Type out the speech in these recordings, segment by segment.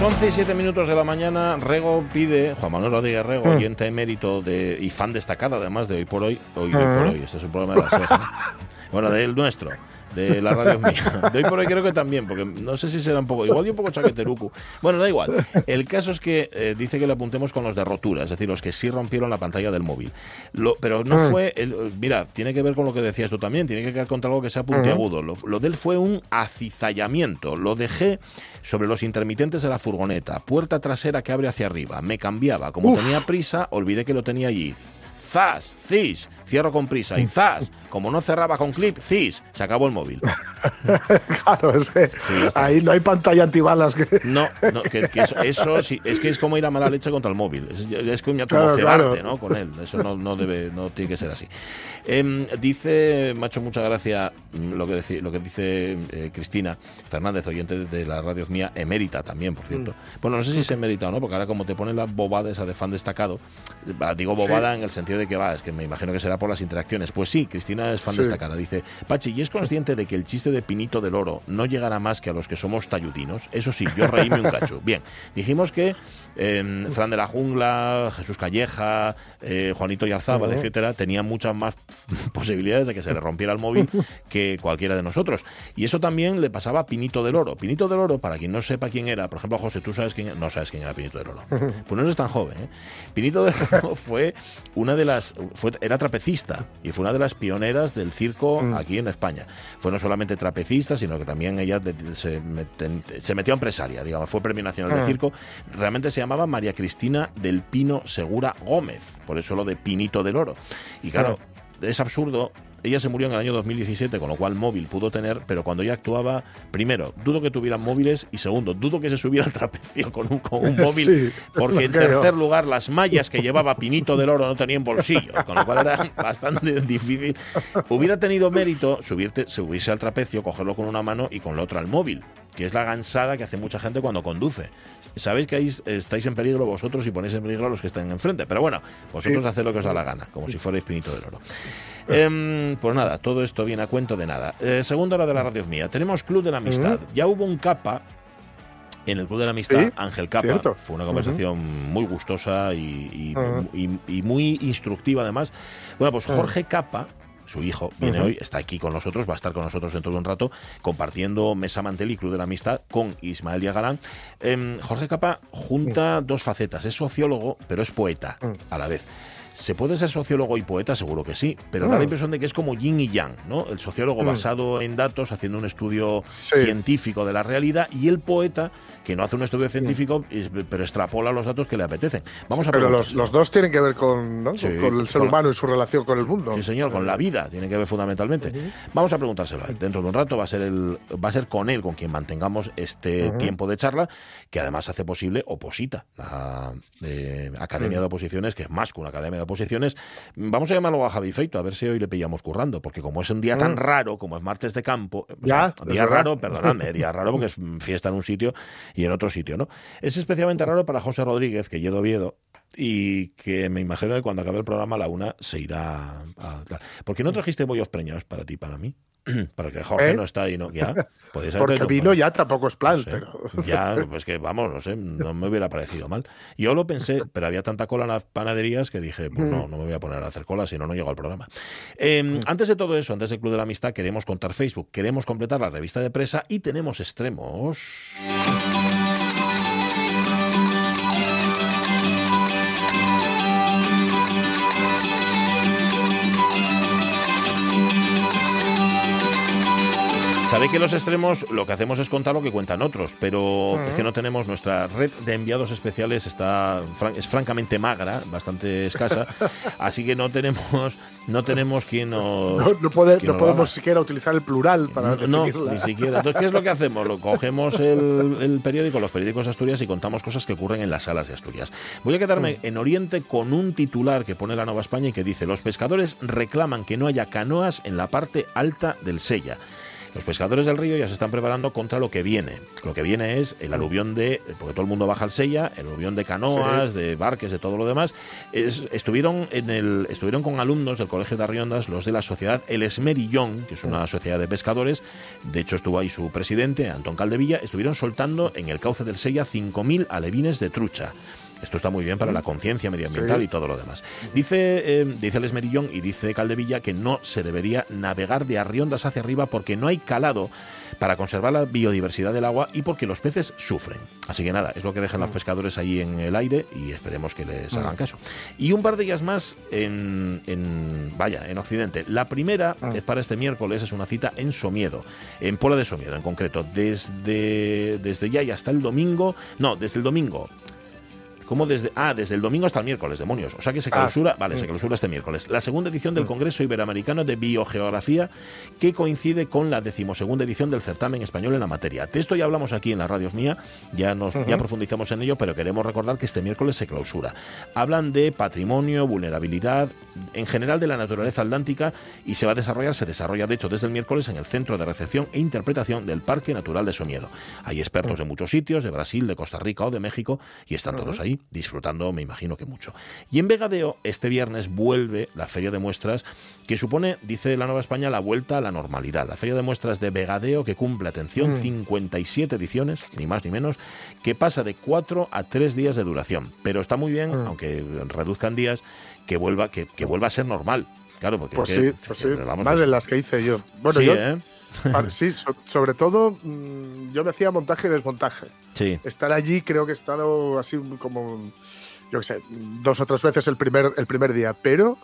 Las 11 y 7 minutos de la mañana, Rego pide, Juan Manuel Rodríguez Rego, Mm. oyente emérito de, y fan destacado además de Hoy por Hoy, Hoy, hoy por Hoy, este es un programa de la SER, ¿no? Bueno, del nuestro, de la radio mía. De Hoy por Hoy creo que también, porque no sé si será un poco, igual y un poco chaqueterucu. Bueno, da igual. El caso es que eh, dice que le apuntemos con los de rotura, es decir, los que sí rompieron la pantalla del móvil. Lo- pero no Mm. fue, el- mira, tiene que ver con lo que decías tú también, tiene que ver contra algo que sea puntiagudo. Lo, lo de él fue un acizallamiento. Lo dejé sobre los intermitentes de la furgoneta, puerta trasera que abre hacia arriba. Me cambiaba. Como tenía prisa, olvidé que lo tenía allí. ¡Zas! ¡Cis! Cierro con prisa. Y ¡zas! Como no cerraba con clip, ¡cis! Se acabó el móvil. Claro, es que está. ahí no hay pantalla antibalas. Que... No, no que, que eso, eso sí, es que es como ir a mala leche contra el móvil. Es, es como, Claro, cebarte, claro. ¿no? Con él. Eso no, no debe, no tiene que ser así. Em, dice, hecho mucha gracia mm, lo que, dice, lo que dice eh, Cristina Fernández, oyente de la radio mía, emérita también, por cierto. Mm. Bueno, no sé si es emérita o no, porque ahora como te ponen la bobada esa de fan destacado, va, digo bobada en el sentido de que va, es que me imagino que será por las interacciones. Pues sí, Cristina es fan Sí. destacada. Dice, Pachi, ¿y es consciente de que el chiste de Pinito del Oro no llegará más que a los que somos talludinos? Eso sí, yo reíme un cacho. Bien, dijimos que eh, Fran de la Jungla, Jesús Calleja, eh, Juanito Yarzábal, etcétera, tenían muchas más posibilidades de que se le rompiera el móvil que cualquiera de nosotros. Y eso también le pasaba a Pinito del Oro. Pinito del Oro, para quien no sepa quién era, por ejemplo, José, tú sabes quién no sabes quién era Pinito del Oro. Pues no eres tan joven, ¿eh? Pinito del Oro fue una de las fue, era trapecista y fue una de las pioneras del circo aquí en España. Fue no solamente trapecista, sino que también ella se, meten- se metió a empresaria, digamos, fue Premio Nacional de Circo. Realmente se llamaba María Cristina del Pino Segura Gómez, por eso lo de Pinito del Oro. Y claro, es absurdo. Ella se murió en el año 2017, con lo cual móvil pudo tener, pero cuando ella actuaba, primero, dudo que tuvieran móviles y segundo, dudo que se subiera al trapecio con un, con un móvil, Sí, porque en creo. tercer lugar, las mallas que llevaba Pinito del Oro no tenían bolsillos, con lo cual era bastante difícil. Hubiera tenido mérito subirte, subirse al trapecio, cogerlo con una mano y con la otra al móvil, que es la gansada que hace mucha gente cuando conduce. Sabéis que ahí estáis en peligro vosotros y ponéis en peligro a los que están enfrente, pero bueno, vosotros Sí. haced lo que os da la gana, como si fuerais Pinito del Oro. Em, pues nada, todo esto viene a cuento de nada. Eh, segunda hora de la radio mía. Tenemos Club de la Amistad. Ya hubo un capa en el Club de la Amistad, Sí, Ángel Capa. cierto. Fue una conversación muy gustosa y, y- y- y muy instructiva además. Bueno, pues Jorge Capa, su hijo, viene hoy, está aquí con nosotros, va a estar con nosotros dentro de un rato, compartiendo Mesa Mantel y Club de la Amistad con Ismael Díaz Galán. Em, Jorge Capa junta dos facetas, es sociólogo, pero es poeta a la vez. ¿Se puede ser sociólogo y poeta? Seguro que sí, pero da la Mm. impresión de que es como yin y yang, ¿no? El sociólogo Mm. basado en datos, haciendo un estudio Sí. científico de la realidad, y el poeta que no hace un estudio científico, pero extrapola los datos que le apetecen. Vamos a Pero los, los dos tienen que ver con, el ser con- humano y su relación con el mundo. Sí, señor, con la vida tiene que ver fundamentalmente. Vamos a preguntárselo a él. Dentro de un rato va a ser el, va a ser con él con quien mantengamos este tiempo de charla, que además hace posible Oposita, la eh, Academia de Oposiciones, que es más que una Academia de Oposiciones. Vamos a llamarlo a Javi Feito, a ver si hoy le pillamos currando, porque como es un día tan raro, como es martes de campo, o Ya, sea, día raro, perdonadme, día raro porque es fiesta en un sitio y en otro sitio, ¿no? Es especialmente raro para José Rodríguez, que lleva Oviedo, y que me imagino que cuando acabe el programa a la una se irá a... tal. ¿Por qué no trajiste bollos preñados para ti, para mí? Para que Jorge ¿Eh? no está ahí, ¿no? Ya, podéis Porque vino ya tampoco es plan, no sé. pero. Ya, pues que vamos, no sé, no me hubiera parecido mal. Yo lo pensé, pero había tanta cola en las panaderías que dije, pues Mm. no, no me voy a poner a hacer cola si no, no llego al programa. Eh, Antes de todo eso, antes del Club de la Amistad, queremos contar Facebook, queremos completar la revista de presa y tenemos extremos. Sabéis que los extremos lo que hacemos es contar lo que cuentan otros, pero es que no tenemos nuestra red de enviados especiales está es francamente magra, bastante escasa, así que no tenemos no tenemos quien nos no, no, podemos siquiera utilizar el plural para no, ni siquiera. Entonces, ¿qué es lo que hacemos? Lo cogemos el, el, periódico, los periódicos de Asturias y contamos cosas que ocurren en las salas de Asturias. Voy a quedarme en Oriente con un titular que pone la Nueva España y que dice: los pescadores reclaman que no haya canoas en la parte alta del Sella. Los pescadores del río ya se están preparando contra lo que viene. Lo que viene es el aluvión de, porque todo el mundo baja al Sella, el aluvión de canoas, de barques, de todo lo demás. estuvieron, en el, estuvieron con alumnos del Colegio de Arriondas, los de la sociedad El Esmerillón, que es una sociedad de pescadores. De hecho, estuvo ahí su presidente, Antón Caldevilla. Estuvieron soltando en el cauce del Sella 5.000 alevines de trucha. Esto está muy bien para la conciencia medioambiental y todo lo demás. Dice, eh, dice el Esmerillón y dice Caldevilla que no se debería navegar de Arriondas hacia arriba porque no hay calado para conservar la biodiversidad del agua y porque los peces sufren. Así que nada, es lo que dejan los pescadores ahí en el aire y esperemos que les hagan caso. Y un par de días más en, en vaya, en Occidente. La primera es para este miércoles, es una cita en Somiedo, en Pola de Somiedo en concreto, desde, desde ya y hasta el domingo, no, desde el domingo como desde ah, desde el domingo hasta el miércoles, demonios. O sea que se ah, clausura, vale, se clausura este miércoles. La segunda edición del mm. Congreso Iberoamericano de Biogeografía que coincide con la decimosegunda edición del certamen español en la materia. De esto ya hablamos aquí en la radio mía, ya nos ya profundizamos en ello, pero queremos recordar que este miércoles se clausura. Hablan de patrimonio, vulnerabilidad, en general de la naturaleza atlántica y se va a desarrollar, se desarrolla de hecho desde el miércoles en el Centro de Recepción e Interpretación del Parque Natural de Somiedo. Hay expertos de muchos sitios, de Brasil, de Costa Rica o de México y están todos ahí disfrutando, me imagino que mucho. Y en Vegadeo, este viernes vuelve la Feria de Muestras, que supone, dice la Nueva España, la vuelta a la normalidad. La Feria de Muestras de Vegadeo, que cumple, atención, 57 mm. ediciones, ni más ni menos, que pasa de 4 a 3 días de duración. Pero está muy bien, mm. aunque reduzcan días, que vuelva, que, vuelva a ser normal. Claro, porque pues sí, pues sí. más de las que hice yo. Bueno, yo, ¿eh? sí, sobre todo mm, yo me hacía montaje y desmontaje. Sí. Estar allí creo que he estado así como yo qué sé, dos o tres veces el primer, el primer día, pero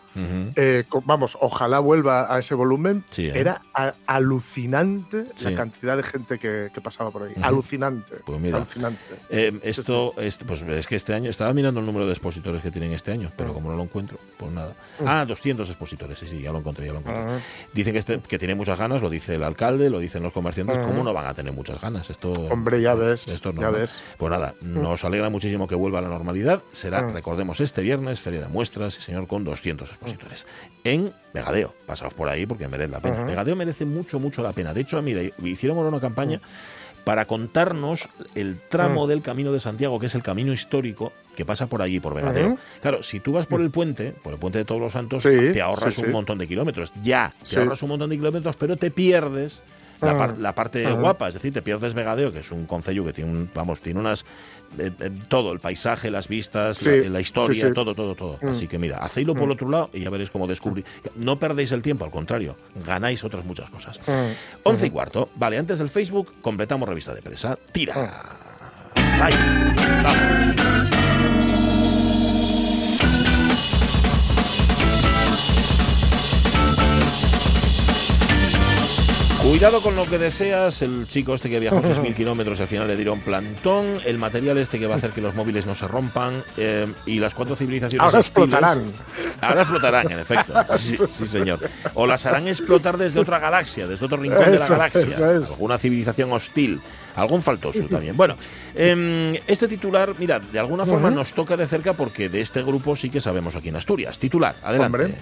eh, vamos, ojalá vuelva a ese volumen. ¿eh? Era alucinante la cantidad de gente que, pasaba por ahí. Alucinante. Pues mira, alucinante. Eh, esto, pues es que este año, estaba mirando el número de expositores que tienen este año, pero mm. como no lo encuentro, pues nada. Mm. Ah, 200 expositores, sí, sí, ya lo encontré, ya lo encontré. Dicen que, este, que tiene muchas ganas, lo dice el alcalde, lo dicen los comerciantes, ¿cómo no van a tener muchas ganas? Esto, Hombre, ya ves, esto ya ves. Pues nada, mm. nos alegra muchísimo que vuelva a la normalidad, será Recordemos, este viernes, Feria de Muestras, y señor, con 200 expositores. En Vegadeo, pasaos por ahí porque merece la pena. Vegadeo merece mucho, mucho la pena. De hecho, mira, hicieron una campaña para contarnos el tramo del Camino de Santiago, que es el camino histórico que pasa por allí, por Vegadeo. Claro, si tú vas por el puente, por el puente de Todos los Santos, te ahorras un montón de kilómetros. Ya, te ahorras un montón de kilómetros, pero te pierdes la, parte guapa, es decir, te pierdes Vegadeo, que es un concello que tiene un, vamos, tiene unas eh, eh, todo, el paisaje, las vistas, la, historia, todo, todo, todo. Mm. Así que mira, hacedlo por el mm. otro lado y ya veréis cómo descubrir. No perdéis el tiempo, al contrario, ganáis otras muchas cosas. Mm. Once y cuarto. Vale, antes del Facebook completamos revista de presa. Tira. Ahí. Vamos. Cuidado con lo que deseas. El chico este que viajó 6.000 kilómetros al final le dieron plantón. El material este que va a hacer que los móviles no se rompan. Eh, y las cuatro civilizaciones. Ahora explotarán. Ahora explotarán, en efecto. Sí, señor. O las harán explotar desde otra galaxia, desde otro rincón de la galaxia. Alguna civilización hostil. Algún faltoso también. Bueno, em, este titular, mira, de alguna forma nos toca de cerca porque de este grupo sí que sabemos aquí en Asturias. Titular, adelante.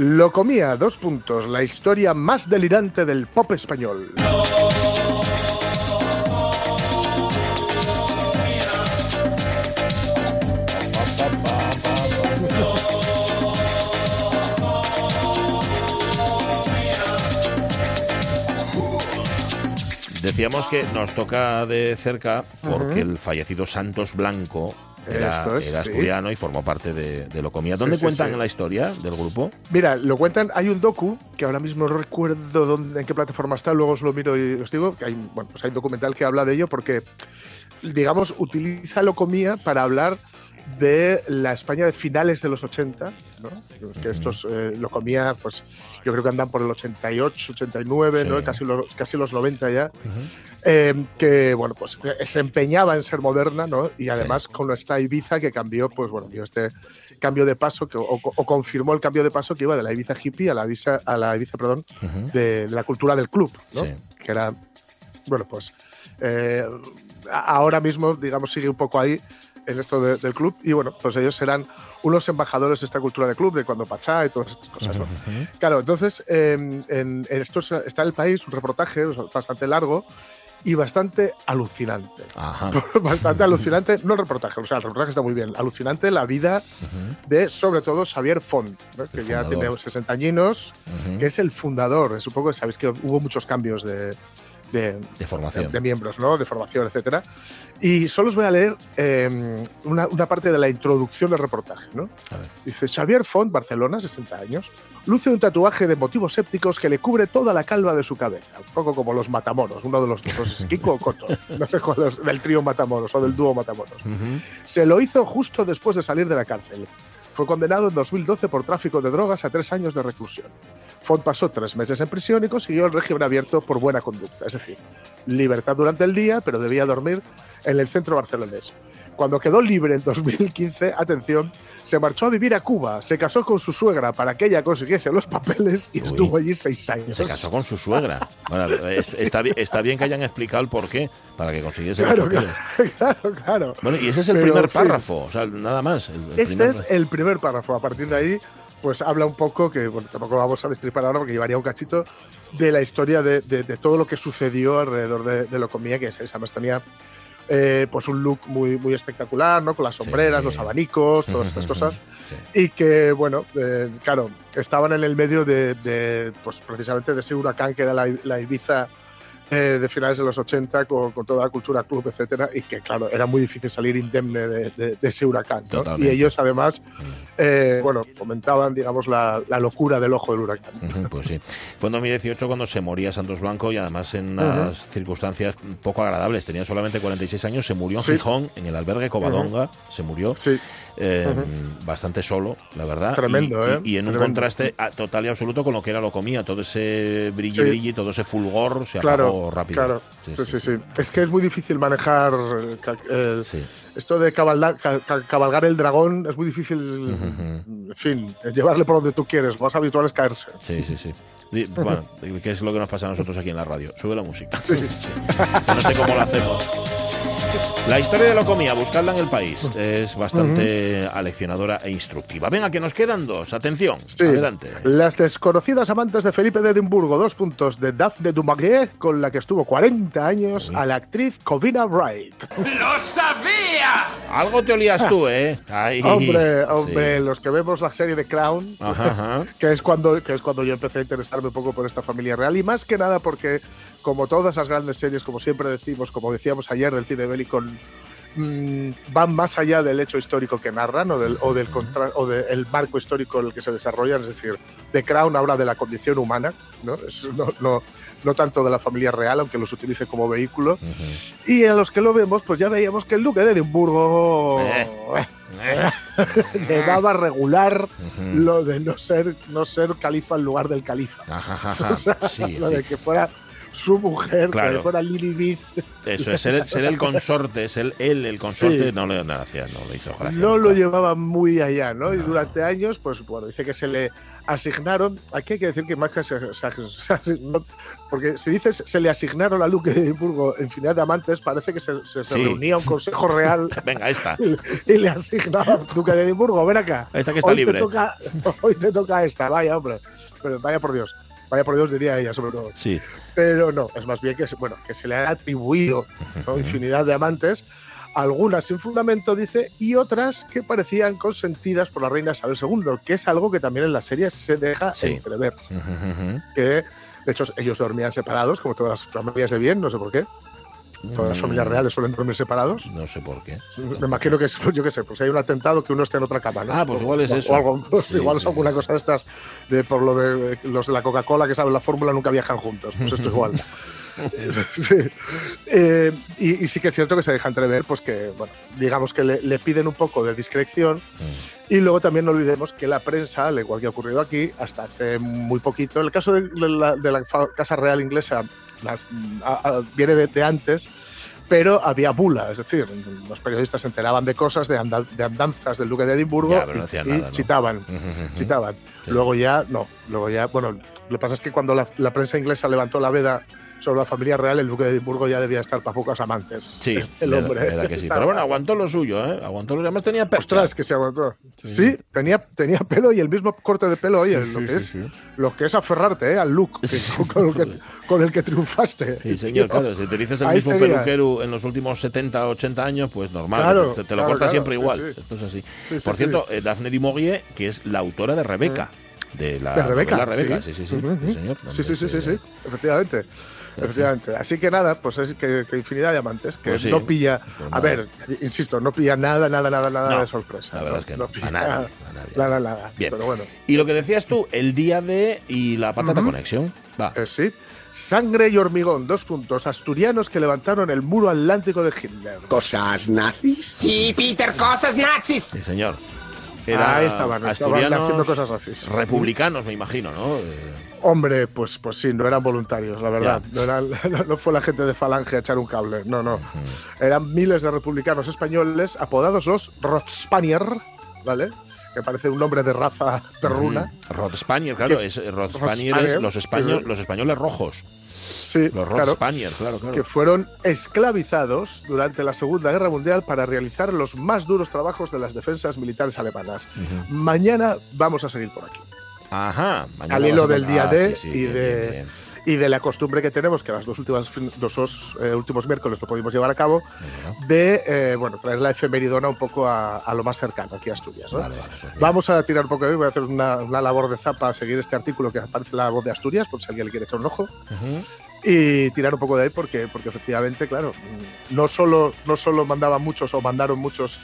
Lo comía, dos puntos, la historia más delirante del pop español. Decíamos que nos toca de cerca porque el fallecido Santos Blanco era, asturiano y formó parte de, lo comía. ¿Dónde cuentan la historia del grupo? Mira, lo cuentan, hay un docu, que ahora mismo no recuerdo dónde, en qué plataforma está, luego os lo miro y os digo, que hay, bueno, pues hay un documental que habla de ello porque, digamos, utiliza lo comía para hablar de la España de finales de los 80 ¿no? Que estos eh, lo comía, pues yo creo que andan por el 88, 89, ¿no? Casi los, casi los 90 ya. Eh, que, bueno, pues se empeñaba en ser moderna, ¿no? Y además con esta Ibiza que cambió, pues bueno, dio este cambio de paso que, o, confirmó el cambio de paso que iba de la Ibiza hippie a la Ibiza, a la Ibiza perdón, de, la cultura del club, ¿no? Que era, bueno, pues ahora mismo, digamos, sigue un poco ahí en esto del club. Y bueno, pues ellos serán unos embajadores de esta cultura de club, de cuando Pachá y todas estas cosas. Claro, entonces em, en, esto está en el país un reportaje bastante largo y bastante alucinante. bastante alucinante, no el reportaje, o sea, el reportaje está muy bien. Alucinante la vida de, sobre todo, Xavier Font, que ya tiene 60 añinos, que es el fundador. Es un poco, sabéis que hubo muchos cambios de, de, formación. De, miembros, ¿no? De formación, etcétera. Y solo os voy a leer em, una, parte de la introducción del reportaje, ¿no? Dice, Xavier Font, Barcelona, 60 años, luce un tatuaje de motivos sépticos que le cubre toda la calva de su cabeza, un poco como los Matamoros, uno de los dos, Kiko o Coto, no sé cuál es, del trío Matamoros o del dúo Matamoros. Se lo hizo justo después de salir de la cárcel. Fue condenado en 2012 por tráfico de drogas a tres años de reclusión. Font pasó tres meses en prisión y consiguió el régimen abierto por buena conducta, es decir, libertad durante el día, pero debía dormir en el centro barcelonés. Cuando quedó libre en 2015, atención, se marchó a vivir a Cuba, se casó con su suegra para que ella consiguiese los papeles y estuvo allí seis años. Se casó con su suegra. está, bien, que hayan explicado el por qué, para que consiguiese los papeles. Claro, claro. Bueno, y ese es el primer párrafo, o sea, nada más. este es el primer párrafo. A partir de ahí pues habla un poco, que bueno, tampoco vamos a destripar ahora porque llevaría un cachito, de la historia de, todo lo que sucedió alrededor de, de Locomía, que es, además tenía eh, pues un look muy, muy espectacular, ¿no? Con las sombreras, los abanicos, todas estas cosas. Y que, bueno, eh, claro, estaban en el medio de, pues precisamente de ese huracán que era la, la Ibiza eh, de finales de los 80 con, toda la cultura club, etcétera, y que, claro, era muy difícil salir indemne de, ese huracán. Y ellos, además, mm. eh, bueno, comentaban, digamos, la, locura del ojo del huracán. Pues sí. Fue en 2018 cuando se moría Santos Blanco y además en unas circunstancias poco agradables. Tenía solamente 46 años, se murió en Gijón, en el albergue Covadonga, se murió. Sí. Eh, bastante solo, la verdad. Tremendo, y, ¿eh? Y, en un contraste total y absoluto con lo que era lo comía. Todo ese brilli brilli, todo ese fulgor se acabó rápido. Claro, sí sí, sí, Es que es muy difícil manejar eh, esto de cabalgar, cabalgar el dragón. Es muy difícil, en fin, llevarle por donde tú quieres. Lo más habitual es caerse. Sí, sí, sí. Bueno, ¿qué es lo que nos pasa a nosotros aquí en la radio? Sube la música. Sí. no sé cómo lo hacemos. La historia de la comía, buscadla en el país. Es bastante aleccionadora e instructiva. Venga, que nos quedan dos. Atención, adelante. Las desconocidas amantes de Felipe de Edimburgo, dos puntos de Daphne du Maurier, con la que estuvo 40 años, a la actriz Covina Wright. ¡Lo sabía! Algo te olías tú, ¿eh? hombre, hombre, los que vemos la serie de Crown, Que, es cuando, que es cuando yo empecé a interesarme un poco por esta familia real, y más que nada porque como todas las grandes series, como siempre decimos, como decíamos ayer del cine bélico, mmm, van más allá del hecho histórico que narran o del, o del, o del marco histórico en el que se desarrollan. Es decir, The Crown habla de la condición humana, ¿no? no, no, no tanto de la familia real, aunque los utilice como vehículo. Y a los que lo vemos, pues ya veíamos que el duque de Edimburgo eh, eh. llevaba regular lo de no ser, no ser califa en lugar del califa. lo de que fuera su mujer, que fuera Lily Eso es, ser, el consorte, ser él el consorte, no, le, no, no, lo hizo gracia. No lo llevaba muy allá, ¿no? Y durante años, pues bueno, dice que se le asignaron, aquí hay que decir que más que se, porque si dices se le asignaron a Luque de Edimburgo infinidad de amantes, parece que se, reunía un consejo real. Venga, esta. Y, le asignaba a Duque de Edimburgo, ven acá. Esta que está libre. Te toca, hoy te toca esta, vaya hombre. Pero vaya por Dios. Vaya por Dios, diría ella, sobre todo. Sí. Pero no, es más bien que, bueno, que se le ha atribuido infinidad de amantes, algunas sin fundamento, dice, y otras que parecían consentidas por la reina Isabel II, que es algo que también en la serie se deja entrever. Que, de hecho, ellos dormían separados, como todas las familias de bien, no sé por qué. Todas las familias mm. reales suelen dormir separados. No sé por qué. Me imagino que es, yo qué sé, pues hay un atentado que uno esté en otra cama, ¿no? Ah, pues igual es eso. O algo, igual es alguna cosa de estas, de, por lo de los de la Coca-Cola que saben la fórmula nunca viajan juntos. Pues esto es igual. sí. Eh, y, sí que es cierto que se deja entrever, pues que, bueno, digamos que le, piden un poco de discreción. Mm. Y luego también no olvidemos que la prensa, al igual que ha ocurrido aquí, hasta hace muy poquito, en el caso de, la, Casa Real inglesa, las, viene de antes, pero había bula, es decir, los periodistas se enteraban de cosas, de, andanzas del duque de Edimburgo y, chitaban, chitaban. Luego ya, no, luego ya, bueno, lo que pasa es que cuando la prensa inglesa levantó la veda sobre la familia real, el duque de Edimburgo ya debía estar para pocos amantes. Sí, el hombre. Pero bueno, aguantó lo suyo, ¿eh? Aguantó lo Además tenía pelo. Ostras, que se aguantó. Sí, tenía, tenía pelo y el mismo corte de pelo, oye, lo, que es, lo que es aferrarte ¿eh? al look con, el que, triunfaste. Sí, señor, claro. Si utilizas el mismo peluquero en los últimos 70, 80 años, pues normal, te, lo corta siempre igual. Esto es así. Por cierto, eh, Daphne du Maurier, que es la autora de Rebeca. Mm. De la, Rebeca. Rebeca, sí, sí, sí, señor. Sí, sí, sí, sí, efectivamente. Efectivamente. Así que nada, pues es que, infinidad de amantes, que pues no pilla, pues a ver, insisto, no pilla nada, nada, nada, nada de sorpresa. La verdad es que no. a, nada, nada, nada, Bien. Pero bueno. Y lo que decías tú, el día de y la patata conexión. Va. Eh, sí. Sangre y hormigón, dos puntos. Asturianos que levantaron el muro atlántico de Hitler. ¿Cosas nazis? Sí, Peter, cosas nazis. Sí, señor. Era Ahí estaban, estaban haciendo cosas nazis. Republicanos, me imagino, ¿no? Eh, Hombre, pues, pues sí, no eran voluntarios, la verdad. No, fue la gente de Falange a echar un cable, no, no. Eran miles de republicanos españoles apodados los Rotspanier, ¿vale? Que parece un nombre de raza perruna. Rotspanier, claro, es, Rotspanier es los, españoles, los españoles rojos. Sí, los Rotspanier, claro, claro, Que fueron esclavizados durante la Segunda Guerra Mundial para realizar los más duros trabajos de las defensas militares alemanas. Mañana vamos a seguir por aquí. Ajá. Al hilo del día ah, D y de. y de la costumbre que tenemos, que las dos últimas dos, eh, últimos miércoles lo pudimos llevar a cabo, de eh, bueno, traer la efemeridona un poco a, lo más cercano, aquí a Asturias. Pues Vamos a tirar un poco de voy a hacer una, labor de zapa a seguir este artículo que aparece en la voz de Asturias, por si alguien le quiere echar un ojo. Y tirar un poco de ahí porque, porque efectivamente, claro, no solo, no solo mandaban muchos o mandaron muchos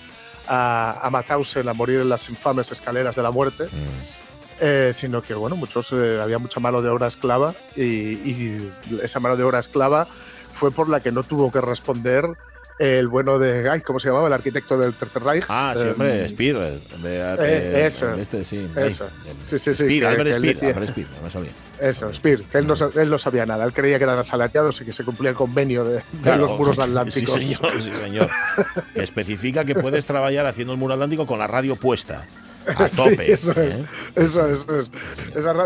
a, a Machausen a morir en las infames escaleras de la muerte, mm. Eh, sino que bueno, muchos eh, había mucha mano de obra esclava y, esa mano de obra esclava fue por la que no tuvo que responder el bueno de, ay, ¿cómo se llamaba? El arquitecto del Tercer Reich. Ah, sí, hombre, eh, Speer. Eh, eso. Este, sí, eso. sí, sí, sí. Speer, Albert Speer, Albert Speer, no sabía. Eso, Speer, que él no, él no, sabía nada. Él creía que eran asalariados y que se cumplía el convenio de, los muros atlánticos. Sí, señor, sí, señor. especifica que puedes trabajar haciendo el muro atlántico con la radio puesta. A tope. eso, es, ¿eh? eso es,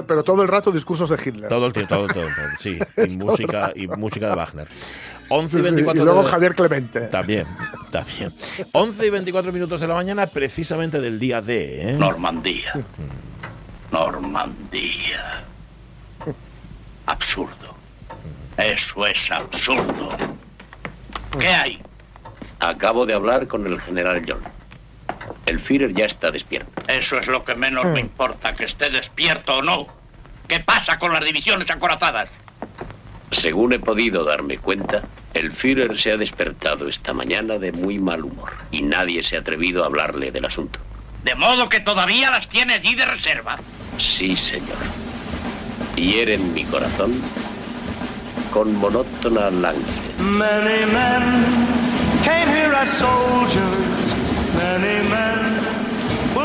pero todo el rato discursos de Hitler. Todo el tiempo, todo, todo, sí. Y música, y música de Wagner. 11 y 24 y luego Javier Clemente. También, también. 11 y 24 minutos de la mañana, precisamente del día de. ¿eh? Normandía. Normandía. Absurdo. Eso es absurdo. ¿Qué hay? Acabo de hablar con el general John. El Führer ya está despierto. Eso es lo que menos me hmm. importa, que esté despierto o no. ¿Qué pasa con las divisiones acorazadas? Según he podido darme cuenta, el Führer se ha despertado esta mañana de muy mal humor y nadie se ha atrevido a hablarle del asunto. ¿De modo que todavía las tiene allí de reserva? Sí, señor. Hieren mi corazón con monótona langue. Many men came here as soldiers.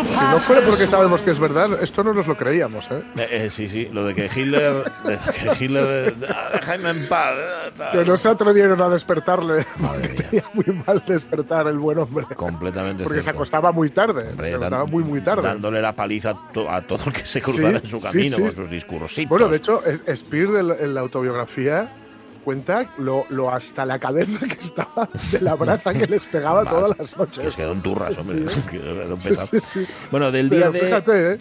Si no fuera porque sabemos que es verdad, esto no nos lo creíamos, ¿eh? eh, eh sí, sí, lo de que Hitler. que Hitler. déjame en paz. Que no se atrevieron a despertarle. Tenía muy mal despertar el buen hombre. Completamente. Porque se acostaba muy tarde. se acostaba muy, muy tarde. Dándole la paliza a, todo el que se cruzara en su camino con sus discursos. Bueno, de hecho, Spear en la autobiografía cuenta lo, lo, hasta la cabeza que estaba de la brasa que les pegaba todas las noches. Es que eran turras, hombre. bueno, del día de. Fíjate, ¿eh?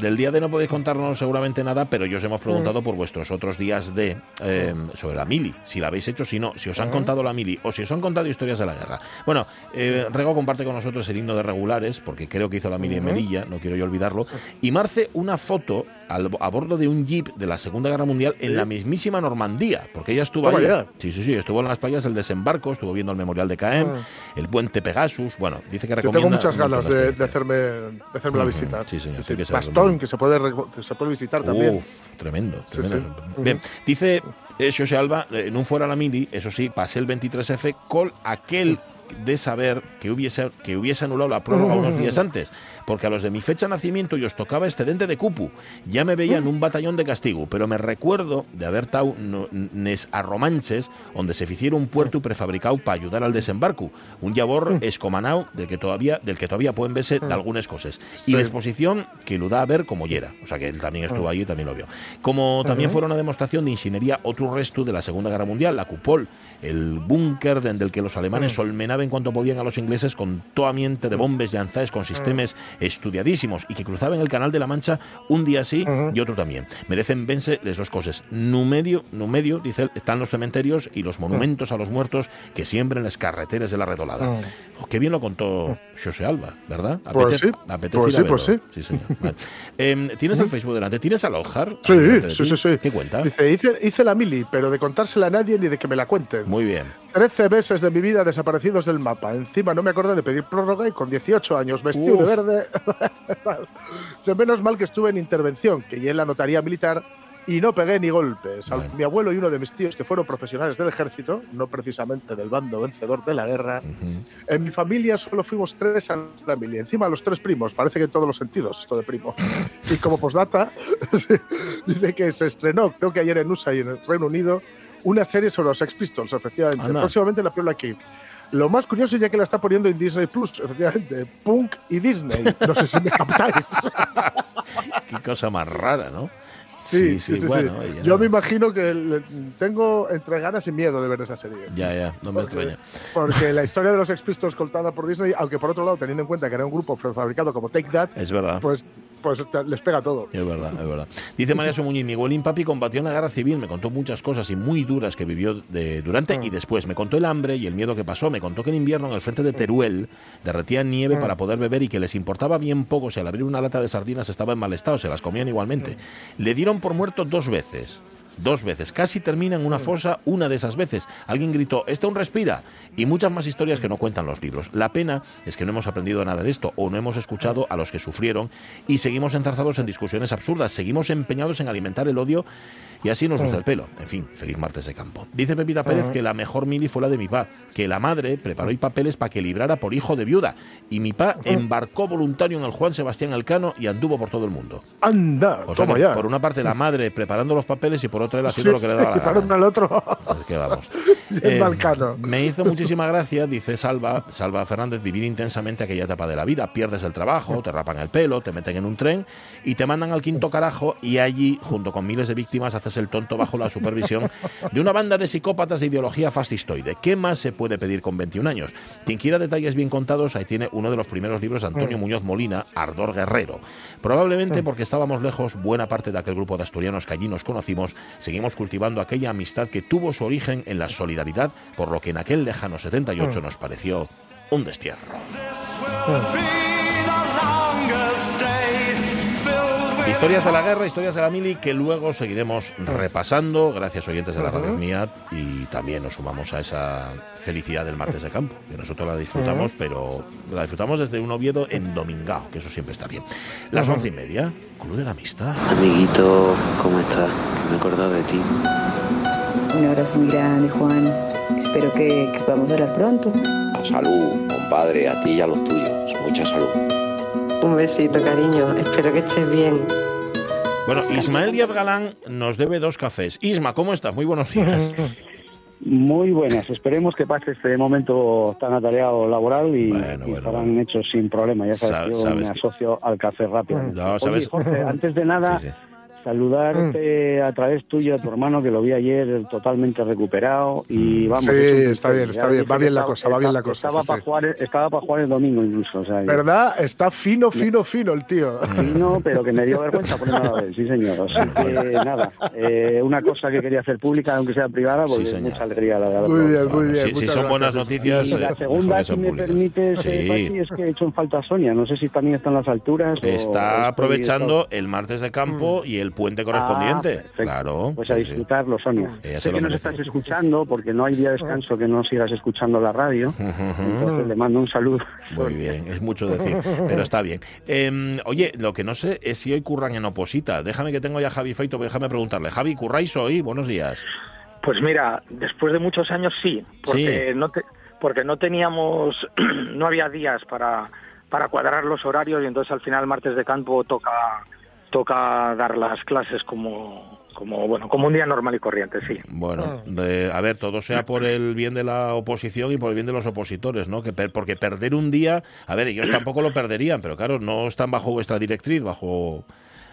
Del día de no podéis contarnos seguramente nada, pero yo os hemos preguntado mm. por vuestros otros días de eh, sobre la mili. Si la habéis hecho, si no, si os han contado la mili o si os han contado historias de la guerra. Bueno, eh, Rego comparte con nosotros el himno de regulares, porque creo que hizo la mili en Melilla, no quiero yo olvidarlo. Y Marce, una foto a bordo de un jeep de la Segunda Guerra Mundial en la mismísima Normandía, porque ella estuvo ahí. Sí, sí, sí, estuvo en las playas del desembarco, estuvo viendo el memorial de Caen, ah. el puente Pegasus. Bueno, dice que recomienda. Yo tengo muchas ganas de, hacerme, de hacerme la visita. Sí, sí, sí, Que Bastón, que se puede, se puede visitar también. tremendo. tremendo. Bien, dice Eso se alba, eh, non fuera la mili, eso sí, pasé el 23F con aquel de saber que hubiese, que hubiese anulado la prórroga unos días antes, porque a los de mi fecha de nacimiento yo os tocaba excedente de cupu. Ya me veía en un batallón de castigo, pero me recuerdo de haber tau nes a Romanches, donde se hiciera un puerto prefabricado para ayudar al desembarco. Un llavor escomanao del que todavía del que todavía pueden verse de algunas cosas. Y la exposición que lo da a ver como yera. O sea que él también estuvo allí y también lo vio. Como también fuera una demostración de ingeniería otro resto de la Segunda Guerra Mundial, la cupol, el búnker del que los alemanes solmenaban cuanto podían a los ingleses con toda miente de bombes y anzaes con sistemas estudiadísimos y que cruzaban el canal de la Mancha un día sí y otro también. Merecen vense las dos cosas. Nu medio, nu medio, dice él, están los cementerios y los monumentos a los muertos que siembren las carreteras de la redolada. Oh, qué bien lo contó José Alba, ¿verdad? Pues sí, apetece pues ir a sí, pues verlo. sí. señor. Vale. Em, ¿Tienes el Facebook delante? ¿Tienes al Ojar? Sí, sí, sí, sí. ¿Qué cuenta? Dice, hice, hice la mili, pero de contársela a nadie ni de que me la cuenten. Muy bien. 13 meses de mi vida desaparecidos del mapa. Encima no me acordé de pedir prórroga y con 18 años vestido de Uf. verde. Dice, Menos mal que estuve en intervención, que ya en la notaría militar, y no pegué ni golpes. Bueno. Mi abuelo y uno de mis tíos, que fueron profesionales del ejército, no precisamente del bando vencedor de la guerra, en mi familia solo fuimos tres a la mili. Encima los tres primos, parece que en todos los sentidos esto de primo. Y como postdata, dice que se estrenó, creo que ayer en USA y en el Reino Unido, una serie sobre los Sex Pistols, efectivamente. Anda. Próximamente la película aquí. Lo más curioso ya que la está poniendo en Disney Plus, efectivamente, Punk y Disney. No sé si me captáis. Qué cosa más rara, ¿no? Sí, sí, sí. bueno, oye, Yo no. me imagino que le- tengo entre ganas y miedo de ver esa serie. Ya, ya, no me Porque- extraña. Porque la historia de los Sex Pistols contada por Disney, aunque por otro lado, teniendo en cuenta que era un grupo fabricado como Take That, Es verdad. pues, pues te- les pega todo. Es verdad, es verdad. Dice María Somuñiz, mi abuelín papi combatió en la guerra civil, me contó muchas cosas y muy duras que vivió de, durante y después. Me contó el hambre y el miedo que pasó. Me contó que en invierno en el frente de Teruel derretían nieve para poder beber y que les importaba bien poco si al abrir una lata de sardinas estaba en mal estado, se las comían igualmente. Le dieron por muerto dos veces. Dos veces. Casi termina en una fosa una de esas veces. Alguien gritó, este un respira. Y muchas más historias que no cuentan los libros. La pena es que no hemos aprendido nada de esto o no hemos escuchado a los que sufrieron y seguimos enzarzados en discusiones absurdas. Seguimos empeñados en alimentar el odio y así nos luce el pelo. En fin, feliz martes de campo. Dice Pepita Pérez que la mejor mili fue la de mi pa, que la madre preparó y papeles para que librara por hijo de viuda. Y mi pa embarcó voluntario en el Juan Sebastián Elcano y anduvo por todo el mundo. Anda, O sea toma ya. por una parte la madre preparando los papeles y por otra él haciendo Sí, lo que le daba la para gana. uno al otro. Pues que vamos. Me hizo muchísima gracia, dice Salva, Salva Fernández, vivir intensamente aquella etapa de la vida. Pierdes el trabajo, te rapan el pelo, te meten en un tren y te mandan al quinto carajo y allí, junto con miles de víctimas, haces el tonto bajo la supervisión de una banda de psicópatas de ideología fascistoide. ¿Qué más se puede pedir con 21 años? Quien quiera detalles bien contados, ahí tiene uno de los primeros libros de Antonio Muñoz Molina, Ardor Guerrero. Probablemente porque estábamos lejos, buena parte de aquel grupo de asturianos que allí nos conocimos, seguimos cultivando aquella amistad que tuvo su origen en la solidaridad, por lo que en aquel lejano 78 nos pareció un destierro. Historias de la guerra, historias de la mili que luego seguiremos repasando, gracias oyentes de la radio mía, y también nos sumamos a esa felicidad del martes de campo, que nosotros la disfrutamos, pero la disfrutamos desde un Oviedo en Domingao, que eso siempre está bien. Las once y media, Club de la Amistad. Amiguito, ¿cómo estás? Que me he acordado de ti. Un abrazo muy grande, Juan. Espero que, que podamos hablar pronto. Salud, compadre, a ti y a los tuyos. Mucha salud. Un besito, cariño. Espero que estés bien. Bueno, Ismael Díaz Galán nos debe dos cafés. Isma, ¿cómo estás? Muy buenos días. Muy buenas. Esperemos que pase este momento tan atareado laboral y, Bueno, y bueno, estarán hechos sin problema. Ya sabes, Sa- yo sabes me que- asocio al café rápido. No, Oye, sabes- Jorge, antes de nada, Sí, sí. Saludarte a través tuyo a tu hermano que lo vi ayer totalmente recuperado y vamos. Sí, está bien, está bien, va bien la cosa, va bien la estaba- cosa, Estaba sí, para sí. jugar, estaba para jugar el domingo incluso. O sea, ¿Verdad? Está fino, fino, fino el tío. Sí, no, pero que me dio vergüenza ponerme a vez, sí señor. Así que nada, eh, una cosa que quería hacer pública, aunque sea privada, porque Sí, es mucha alegría la verdad. Muy bien, muy bien. si- son buenas noticias, Y eh, la segunda, mejor que si me públicas. permites, Sí. eh, Pati, es que he hecho en falta a Sonia. No sé si también está en las alturas. o- o Está estoy- aprovechando el martes de campo y el puente correspondiente. Ah, claro. Pues a disfrutarlo, Sonia. Ella sé que nos merece. estás escuchando, porque no hay día de descanso que no sigas escuchando la radio. Entonces le mando un saludo. Muy bien, es mucho decir, pero está bien. Em, oye, lo que no sé es si hoy curran en oposita. Déjame que tengo ya a Javi Feito, déjame preguntarle. Javi, ¿curráis hoy? Buenos días. Pues mira, después de muchos años sí, porque no porque no teníamos, no había días para, para cuadrar los horarios y entonces al final martes de campo toca toca dar las clases como como bueno como un día normal y corriente sí. Bueno a ver todo sea por el bien de la oposición y por el bien de los opositores no que porque perder un día a ver ellos tampoco lo perderían pero claro no están bajo vuestra directriz bajo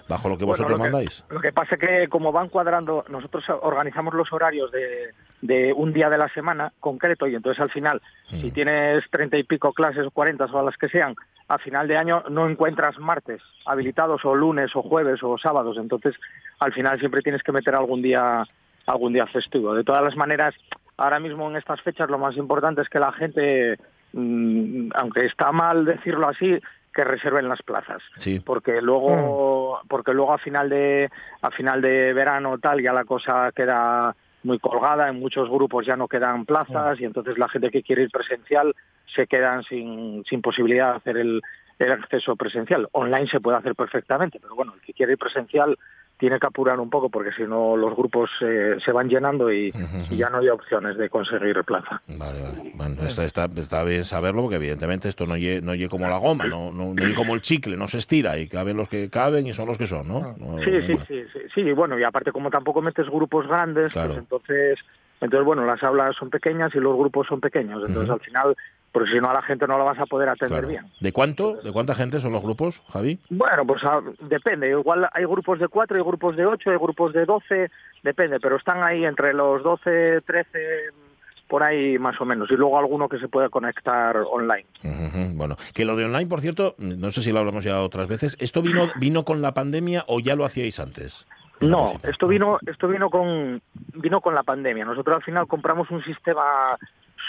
bajo lo que vosotros mandáis. Lo que pasa es que como van cuadrando, nosotros organizamos los horarios de, de un día de la semana concreto y entonces al final, si tienes treinta y pico clases o cuarenta o las que sean, a final de año no encuentras martes habilitados o lunes o jueves o sábados, entonces al final siempre tienes que meter algún día algún día festivo. De todas las maneras, ahora mismo en estas fechas lo más importante es que la gente, mm, aunque está mal decirlo así, que reserven las plazas sí. porque luego mm. porque luego a final de a final de verano tal ya la cosa queda muy colgada en muchos grupos ya no quedan plazas mm. y entonces la gente que quiere ir presencial se quedan sin, sin posibilidad de hacer el, el acceso presencial online se puede hacer perfectamente pero bueno el que quiere ir presencial tiene que apurar un poco porque si no los grupos eh, se van llenando y, ya no hay opciones de conseguir plaza. Vale, vale. Bueno, está, está, bien saberlo porque evidentemente esto no llega no como la goma, no, no, como el chicle, no se estira y caben los que caben y son los que son, ¿no? sí, sí, sí, sí, sí, bueno, y aparte como tampoco metes grupos grandes, pues entonces... Entonces, bueno, las aulas son pequeñas y los grupos son pequeños. Entonces, al final, porque si no a la gente no la vas a poder atender bien. ¿De cuánto? ¿De cuánta gente son los grupos, Javi? Bueno, pues ah, depende. Igual hay grupos de cuatro, hay grupos de ocho, hay grupos de doce, depende, pero están ahí entre los doce, trece, por ahí más o menos. Y luego alguno que se pueda conectar online. Bueno, que lo de online, por cierto, no sé si lo hablamos ya otras veces, ¿esto vino, vino con la pandemia o ya lo hacíais antes? No, esto vino, esto vino con, vino con la pandemia.Nosotros al final compramos un sistema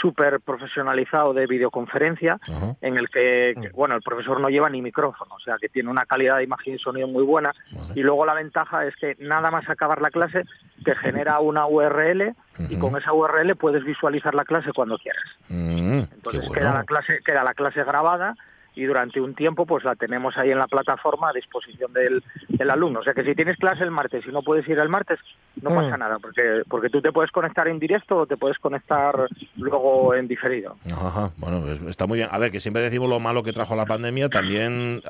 súper profesionalizado de videoconferencia en el que, bueno, el profesor no lleva ni micrófono, o sea, que tiene una calidad de imagen y sonido muy buena. Y luego la ventaja es que nada más acabar la clase te genera una URL y con esa URL puedes visualizar la clase cuando quieras. Mm, Entonces queda la clase queda la clase grabada y durante un tiempo pues la tenemos ahí en la plataforma a disposición del, del alumno. O sea que si tienes clase el martes y no puedes ir el martes, no pasa mm. nada, porque, porque tú te puedes conectar en directo o te puedes conectar luego en diferido. Ajá, bueno, pues está muy bien. A ver, que siempre decimos lo malo que trajo la pandemia, también,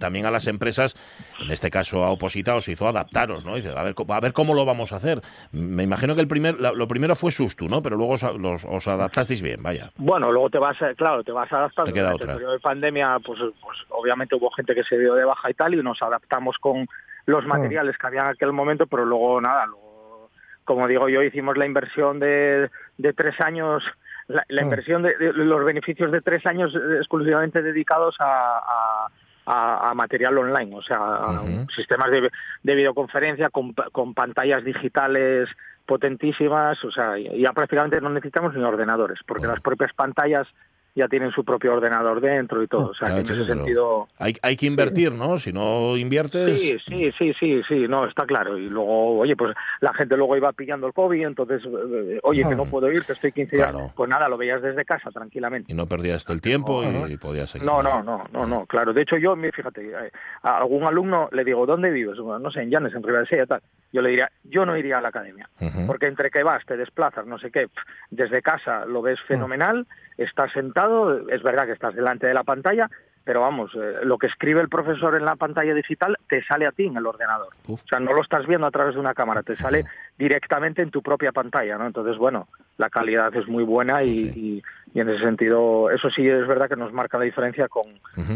también a las empresas, en este caso a Oposita, os hizo adaptaros, ¿no? Dice, a ver, a ver cómo lo vamos a hacer. Me imagino que el primer, lo primero fue susto, ¿no? Pero luego os, os adaptasteis bien, vaya. Bueno, luego te vas, claro, te vas adaptando. Te queda otra. El de pandemia pues, pues obviamente hubo gente que se dio de baja y tal, y nos adaptamos con los materiales que había en aquel momento, pero luego nada, luego, como digo yo, hicimos la inversión de, de tres años, la, inversión de, los beneficios de tres años exclusivamente dedicados a, a, material online, o sea, sistemas de, de videoconferencia con, con, pantallas digitales potentísimas, o sea, ya prácticamente no necesitamos ni ordenadores, porque las propias pantallas ya tienen su propio ordenador dentro y todo. O sea, en ese sentido... Hay, hay que invertir, ¿no? Si no inviertes... Sí, sí, sí, sí, sí, no, está claro. Y luego, oye, pues la gente luego iba pillando el COVID, entonces, eh, oye, que no puedo ir, que estoy 15 días. Pues nada, lo veías desde casa, tranquilamente. Y no perdías el tiempo y, podías seguir. No, no, no, no, no, claro. De hecho, yo, fíjate, eh, a algún alumno le digo, ¿dónde vives? no sé, en Llanes, en Ribadesella, tal. Yo le diría, yo no iría a la academia, porque entre que vas, te desplazas, no sé qué, desde casa lo ves fenomenal, estás sentado, es verdad que estás delante de la pantalla, pero vamos, eh, lo que escribe el profesor en la pantalla digital te sale a ti en el ordenador. O sea, no lo estás viendo a través de una cámara, te sale directamente en tu propia pantalla, ¿no? Entonces, bueno, la calidad es muy buena y, en ese sentido, eso sí es verdad que nos marca la diferencia con,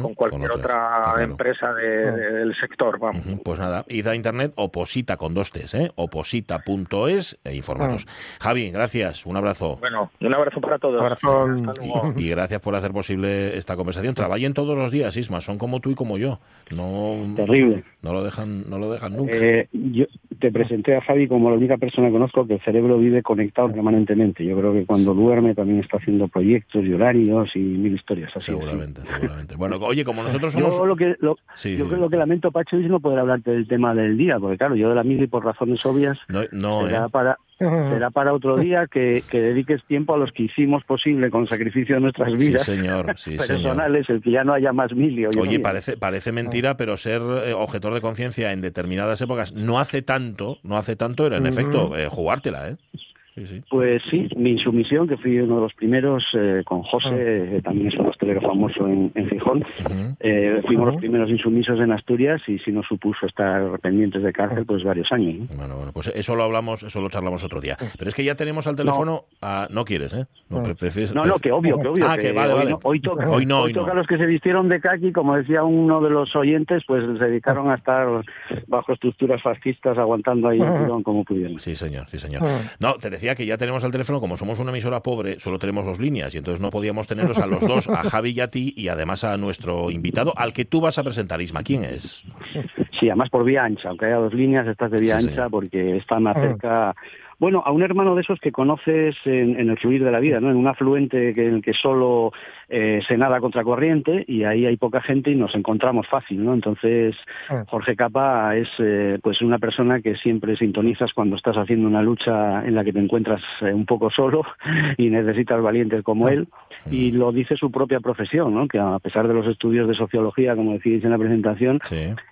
con cualquier otra empresa del sector. Vamos. Pues nada, id a internet oposita con dos T's, ¿eh? oposita.es e informaros. Javi, gracias, un abrazo. Bueno, un abrazo para todos. Y, gracias por hacer posible esta conversación. Trabajen todos los días, Isma, son como tú y como yo. No, Terrible. No lo dejan, no lo dejan nunca. Eh, yo te presenté a Javi como la única persona que conozco que el cerebro vive conectado permanentemente. Yo creo que cuando duerme también está haciendo proyectos y horarios y mil historias así. Seguramente, seguramente. Bueno, oye, como nosotros somos... Yo lo que, lo, yo creo que lamento, Pacho, es no poder hablarte del tema del día, porque claro, yo de la mili por razones obvias no, no será, ¿eh? para, será para otro día que, que, dediques tiempo a los que hicimos posible con sacrificio de nuestras vidas sí, señor, sí, personales, el que ya no haya más milio. Oye, parece, parece mentira, pero ser eh, objetor de conciencia en determinadas épocas no hace tanto, no hace tanto era en efecto eh, jugártela, ¿eh? Pues sí, mi insumisión, que fui uno de los primeros eh, con José, también es un hostelero famoso en, Fijón, fuimos los primeros insumisos en Asturias y si nos supuso estar pendientes de cárcel, pues varios años. Bueno, bueno, pues eso lo hablamos, eso lo charlamos otro día. Pero es que ya tenemos al teléfono, a... no quieres, ¿eh? No, no, que obvio, que obvio. Ah, que, vale, vale. Hoy, toca, hoy, no, hoy, toca los que se vistieron de kaki, como decía uno de los oyentes, pues se dedicaron a estar bajo estructuras fascistas aguantando ahí el como pudieron. Sí, señor, sí, señor. No, te decía que ya tenemos al teléfono, como somos una emisora pobre, solo tenemos dos líneas y entonces no podíamos tenerlos a los dos, a Javi y a ti y además a nuestro invitado, al que tú vas a presentar, Isma. ¿Quién es? Sí, además por vía ancha, aunque haya dos líneas, estás de vía ancha porque está más cerca bueno, a un hermano de esos que conoces en, el fluir de la vida, ¿no? En un afluente que, en el que solo eh, se nada contracorriente y ahí hay poca gente y nos encontramos fácil, ¿no? Entonces, ah. Jorge Capa es eh, pues una persona que siempre sintonizas cuando estás haciendo una lucha en la que te encuentras eh, un poco solo y necesitas valientes como ah. él y lo dice su propia profesión, ¿no? Que a pesar de los estudios de sociología, como decís en la presentación,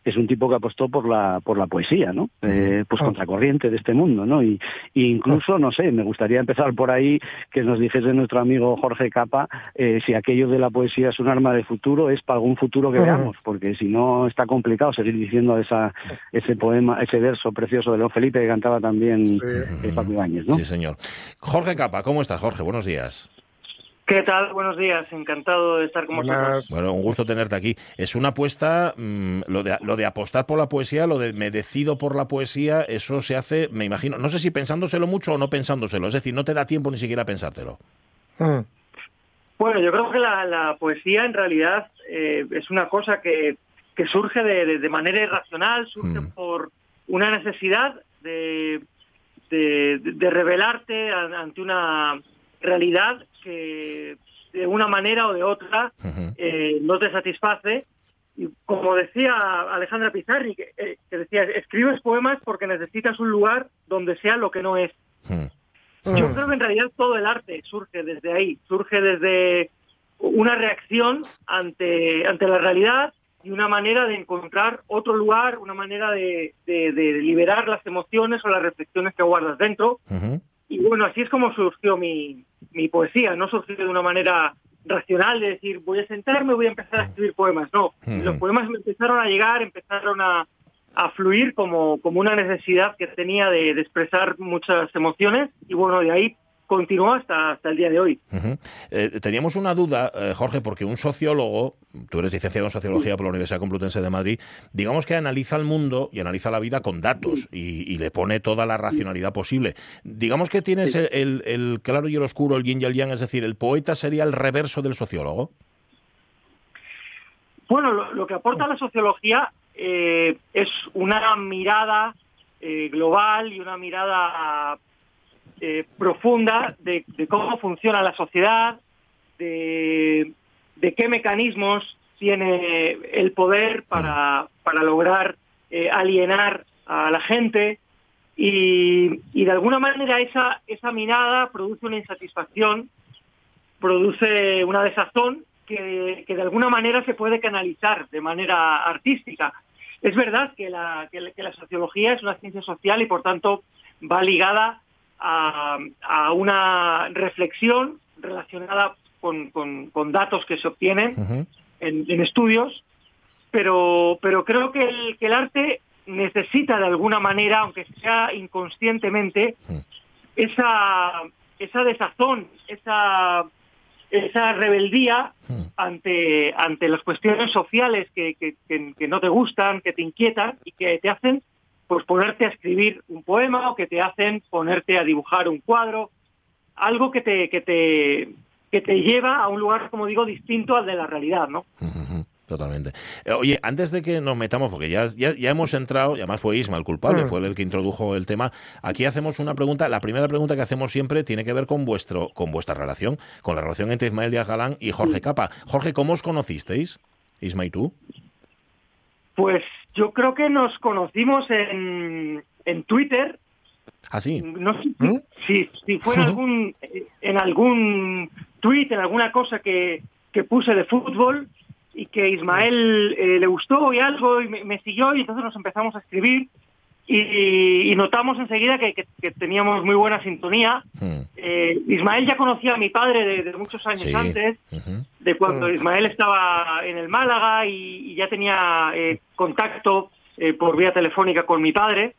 es un tipo que apostó por la por la poesía, ¿no? pues ah. contracorriente de este mundo, ¿no? Y, incluso, no sé, me gustaría empezar por ahí que nos dijese nuestro amigo Jorge Capa eh, si aquello de la poesía es un arma de futuro, es para algún futuro que veamos, porque si no está complicado seguir diciendo esa, ese poema, ese verso precioso de León Felipe que cantaba también eh, Paco Ibáñez, ¿no? Sí, señor. Jorge Capa, ¿cómo estás, Jorge? Buenos días. ¿Qué tal? Buenos días, encantado de estar con vosotros. Bueno, un gusto tenerte aquí. Es una apuesta, mm, lo, de, lo de apostar por la poesía, lo de me decido por la poesía, eso se hace, me imagino, no sé si pensándoselo mucho o no pensándoselo, es decir, no te da tiempo ni siquiera a pensártelo. Mm. Bueno, yo creo que la, poesía en realidad eh, es una cosa que, que surge de, manera irracional, surge mm. por una necesidad de, de revelarte ante una realidad que de una manera o de otra eh, no te satisface. Y como decía Alejandra Pizarri, que, eh, decía, escribes poemas porque necesitas un lugar donde sea lo que no es. Yo creo que en realidad todo el arte surge desde ahí, surge desde una reacción ante, ante la realidad y una manera de encontrar otro lugar, una manera de, de, liberar las emociones o las reflexiones que guardas dentro. Y bueno, así es como surgió mi, mi poesía, no surgió de una manera racional de decir voy a sentarme, voy a empezar a escribir poemas, no, los poemas me empezaron a llegar, empezaron a, a fluir como, como una necesidad que tenía de, expresar muchas emociones y bueno, de ahí continuó hasta, hasta el día de hoy. Eh, teníamos una duda, eh, Jorge, porque un sociólogo, tú eres licenciado en Sociología por la Universidad Complutense de Madrid, digamos que analiza el mundo y analiza la vida con datos y, le pone toda la racionalidad posible. Digamos que tienes el, claro y el oscuro, el yin y el yang, es decir, el poeta sería el reverso del sociólogo. Bueno, lo, que aporta la sociología eh, es una mirada global y una mirada eh, profunda de, cómo funciona la sociedad, de, qué mecanismos tiene el poder para, para lograr eh, alienar a la gente y, de alguna manera esa, esa mirada produce una insatisfacción, produce una desazón que, de alguna manera se puede canalizar de manera artística. Es verdad que la, que la sociología es una ciencia social y por tanto va ligada a, una reflexión relacionada con, con, datos que se obtienen en, estudios, pero, pero creo que el, que el arte necesita de alguna manera, aunque sea inconscientemente, esa, esa desazón, esa, esa rebeldía ante, ante las cuestiones sociales que, que, que, no te gustan, que te inquietan y que te hacen pues ponerte a escribir un poema o que te hacen ponerte a dibujar un cuadro, algo que te, que te, que te lleva a un lugar, como digo, distinto al de la realidad, ¿no? Totalmente. Eh, oye, antes de que nos metamos, porque ya, ya, hemos entrado, y además fue Isma el culpable, mm. fue el que introdujo el tema, aquí hacemos una pregunta, la primera pregunta que hacemos siempre tiene que ver con vuestro con vuestra relación, con la relación entre Ismael Díaz Galán y Jorge Capa. Jorge, ¿cómo os conocisteis, Isma y tú? Pues yo creo que nos conocimos en, en Twitter. ¿Ah, sí? No sé si, ¿Mm? fue en algún, en algún tweet, en alguna cosa que, que puse de fútbol y que Ismael eh, le gustó y algo y me, siguió y entonces nos empezamos a escribir y, notamos enseguida que, teníamos muy buena sintonía. Hmm. Eh, Ismael ya conocía a mi padre de, muchos años antes, de cuando. Ismael estaba en el Málaga y, ya tenía eh, contacto eh, por vía telefónica con mi padre.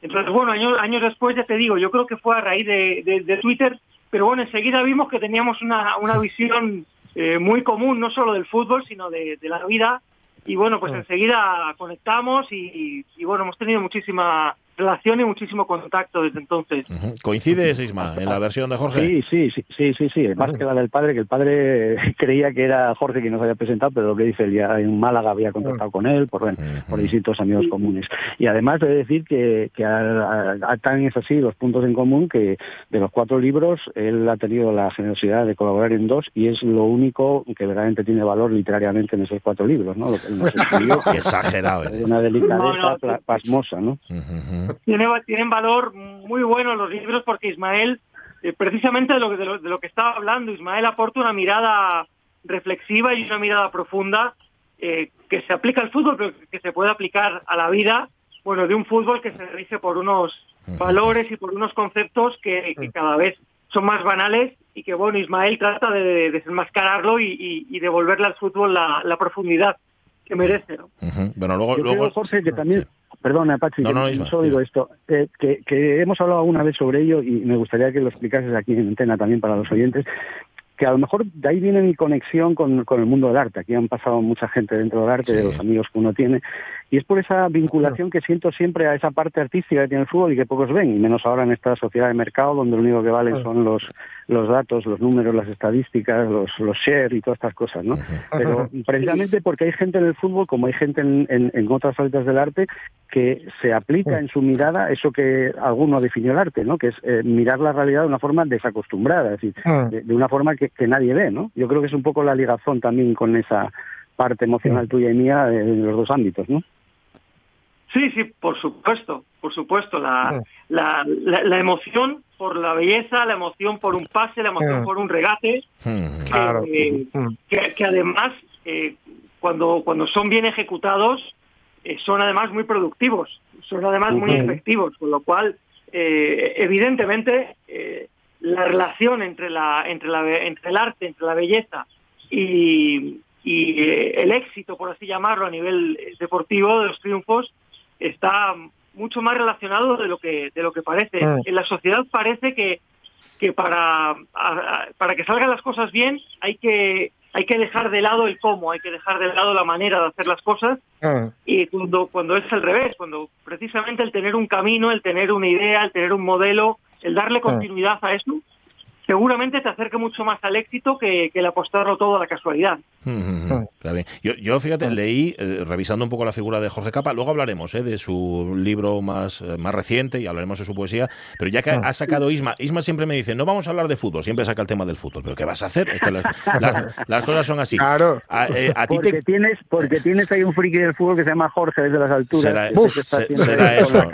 Entonces, bueno, años, años después, ya te digo, yo creo que fue a raíz de, Twitter, pero bueno, enseguida vimos que teníamos una, una visión muy común, no solo del fútbol, sino de, de la vida. Y bueno, pues enseguida conectamos y, bueno, hemos tenido muchísima relación y muchísimo contacto desde entonces. ¿Coincide, Sisma, en la versión de Jorge? Sí, sí, sí, sí, sí, sí. más que la del padre, que el padre creía que era Jorge quien nos había presentado, pero lo que dice, él ya en Málaga había contactado con él por, por distintos amigos comunes. Y además de decir que, que tan es así los puntos en común que de los cuatro libros él ha tenido la generosidad de colaborar en dos y es lo único que verdaderamente tiene valor literariamente en esos cuatro libros, ¿no? Lo que él nos escribió, Exagerado. ¿eh? Una delicadeza pasmosa, ¿no? Tiene, tienen valor muy bueno los libros porque Ismael, eh, precisamente de lo, de, lo, que estaba hablando, Ismael aporta una mirada reflexiva y una mirada profunda eh, que se aplica al fútbol, pero que se puede aplicar a la vida, bueno, de un fútbol que se rige por unos valores y por unos conceptos que, cada vez son más banales y que, bueno, Ismael trata de, desenmascararlo y, y, devolverle al fútbol la, profundidad que merece. ¿no? Bueno, luego, luego... Jorge, que también... Perdona, Pachi, solo digo esto, eh, que, que, hemos hablado alguna vez sobre ello y me gustaría que lo explicases aquí en antena también para los oyentes, que a lo mejor de ahí viene mi conexión con, con, el mundo del arte. Aquí han pasado mucha gente dentro del arte, de los amigos que uno tiene, y es por esa vinculación que siento siempre a esa parte artística que tiene el fútbol y que pocos ven, y menos ahora en esta sociedad de mercado donde lo único que vale son los, los datos, los números, las estadísticas, los, los share y todas estas cosas, ¿no? Pero precisamente porque hay gente en el fútbol, como hay gente en, en, otras áreas del arte, que se aplica en su mirada eso que alguno definió el arte, ¿no? Que es eh, mirar la realidad de una forma desacostumbrada, es decir, de, una forma que, que nadie ve, ¿no? Yo creo que es un poco la ligazón también con esa parte emocional tuya y mía en los dos ámbitos, ¿no? Sí, sí, por supuesto, por supuesto. La, la, la, emoción por la belleza, la emoción por un pase, la emoción por un regate, que, que, además, eh, cuando, cuando son bien ejecutados, eh, son además muy productivos, son además muy efectivos, con lo cual, eh, evidentemente, la relación entre, la, entre, la, entre el arte, entre la belleza y, y el éxito, por así llamarlo, a nivel deportivo de los triunfos, está mucho más relacionado de lo que de lo que parece. Ah. En la sociedad parece que que para para que salgan las cosas bien hay que hay que dejar de lado el cómo, hay que dejar de lado la manera de hacer las cosas ah. y cuando cuando es al revés, cuando precisamente el tener un camino, el tener una idea, el tener un modelo, el darle ah. continuidad a eso seguramente te acerque mucho más al éxito que, el apostarlo todo a la casualidad. Yo, fíjate, leí, eh, revisando un poco la figura de Jorge Capa, luego hablaremos eh, de su libro más, eh, más reciente y hablaremos de su poesía, pero ya que ha sacado Isma, Isma siempre me dice, no vamos a hablar de fútbol, siempre saca el tema del fútbol, pero ¿qué vas a hacer? las, cosas son así. Claro. A, ti porque, tienes, porque tienes ahí un friki del fútbol que se llama Jorge desde las alturas. Será, eso,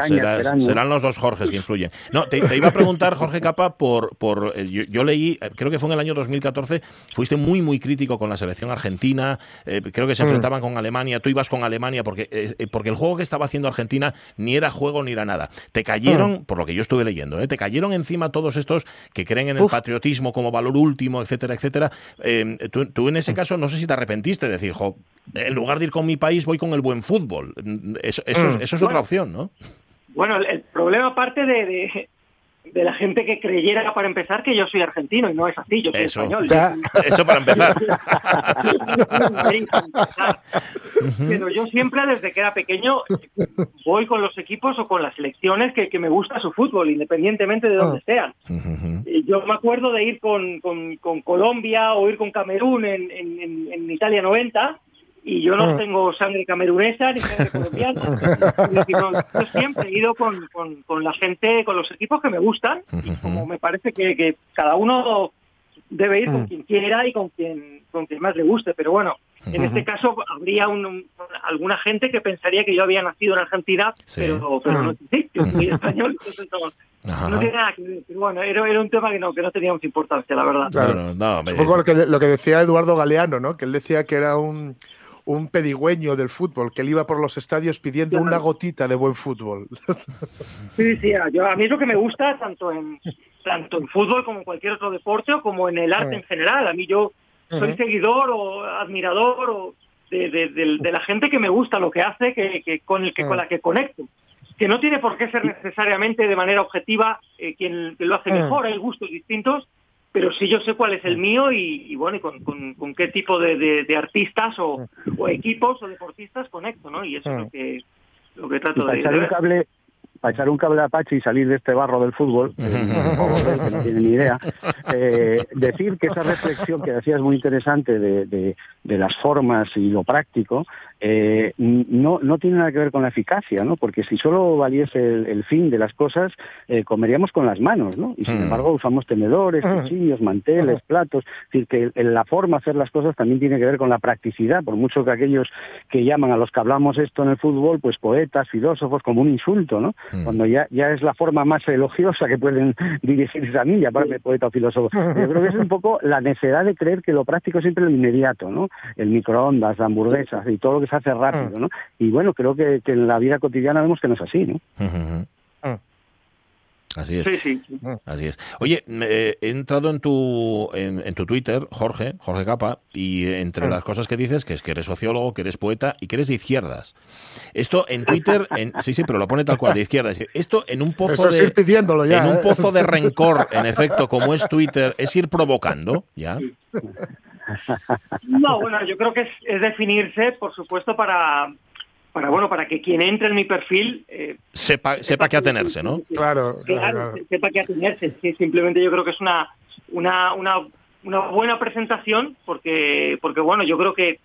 serán los dos Jorges que influyen. No, te, iba a preguntar, Jorge Capa, por... por yo, leí, eh, creo que fue en el año 2014, fuiste muy, muy crítico con la selección argentina, eh, creo que se mm. enfrentaban con Alemania, tú ibas con Alemania porque, eh, porque el juego que estaba haciendo Argentina ni era juego ni era nada. Te cayeron, mm. por lo que yo estuve leyendo, te cayeron encima todos estos que creen en el patriotismo como valor último, etcétera, etcétera. Tú, en ese mm. caso no sé si te arrepentiste de decir, jo, en lugar de ir con mi país voy con el buen fútbol. Eso, es otra opción, ¿no? Bueno, el, problema aparte de, de la gente que creyera, para empezar, que yo soy argentino y no es así, yo soy español. Eso para empezar. Pero yo siempre, desde que era pequeño, voy con los equipos o con las selecciones que, que me gusta su fútbol, independientemente de dónde sean. Yo me acuerdo de ir con, con, Colombia o ir con Camerún en, en, en Italia 90 y yo no ah. tengo sangre camerunesa ni sangre colombiana. yo siempre he ido con, con, la gente, con los equipos que me gustan y como me parece que, cada uno debe ir con mm. quien quiera y con quien, con quien más le guste. Pero bueno, en este caso habría un, alguna gente que pensaría que yo había nacido en Argentina, pero, pero no sí, yo soy español, entonces no, tiene nada que ver. bueno, era, era, un tema que no, que no tenía mucha importancia, la verdad. Claro, no, un poco lo que, lo que decía Eduardo Galeano, ¿no? Que él decía que era un un pedigüeño del fútbol, que él iba por los estadios pidiendo una gotita de buen fútbol. Sí, sí, yo, a mí es lo que me gusta tanto en, tanto en fútbol como en cualquier otro deporte o como en el arte en general. A mí yo soy seguidor o admirador o de, la gente que me gusta lo que hace, que, con, el, que, con la que conecto. Que no tiene por qué ser necesariamente de manera objetiva eh, quien, lo hace mejor, hay gustos distintos, pero sí yo sé cuál es el mío y, bueno, y con, con, qué tipo de, artistas o, equipos o deportistas conecto, ¿no? Y eso es lo que, lo que trato de, de para echar un cable a Apache y salir de este barro del fútbol, que no tiene ni idea, eh, decir que esa reflexión que decías muy interesante de, de, de, las formas y lo práctico, eh, no, no tiene nada que ver con la eficacia, ¿no? Porque si solo valiese el, fin de las cosas, eh, comeríamos con las manos, ¿no? Y sin embargo usamos tenedores, cuchillos, manteles, platos. Es decir, que la forma de hacer las cosas también tiene que ver con la practicidad, por mucho que aquellos que llaman a los que hablamos esto en el fútbol, pues poetas, filósofos, como un insulto, ¿no? Cuando ya, ya es la forma más elogiosa que pueden dirigirse a mí, llamarme poeta o filósofo. Yo creo que es un poco la necesidad de creer que lo práctico es siempre lo inmediato, ¿no? El microondas, la hamburguesas y todo lo que se hace rápido, ¿no? Y bueno, creo que, en la vida cotidiana vemos que no es así, ¿no? Así es. Así es. Oye, eh, he entrado en tu, en, tu Twitter, Jorge, Jorge Capa, y entre las cosas que dices, que es que eres sociólogo, que eres poeta y que eres de izquierdas. Esto en Twitter, en, sí, sí, pero lo pone tal cual, de izquierdas. Esto en un pozo de. en un ¿eh? pozo de rencor, en efecto, como es Twitter, es ir provocando, ¿ya? No, bueno, yo creo que es, es definirse, por supuesto, para, para bueno para que quien entre en mi perfil eh, sepa sepa qué atenerse no claro, claro, sepa qué atenerse. Sí, simplemente yo creo que es una una, una, una buena presentación porque porque bueno yo creo que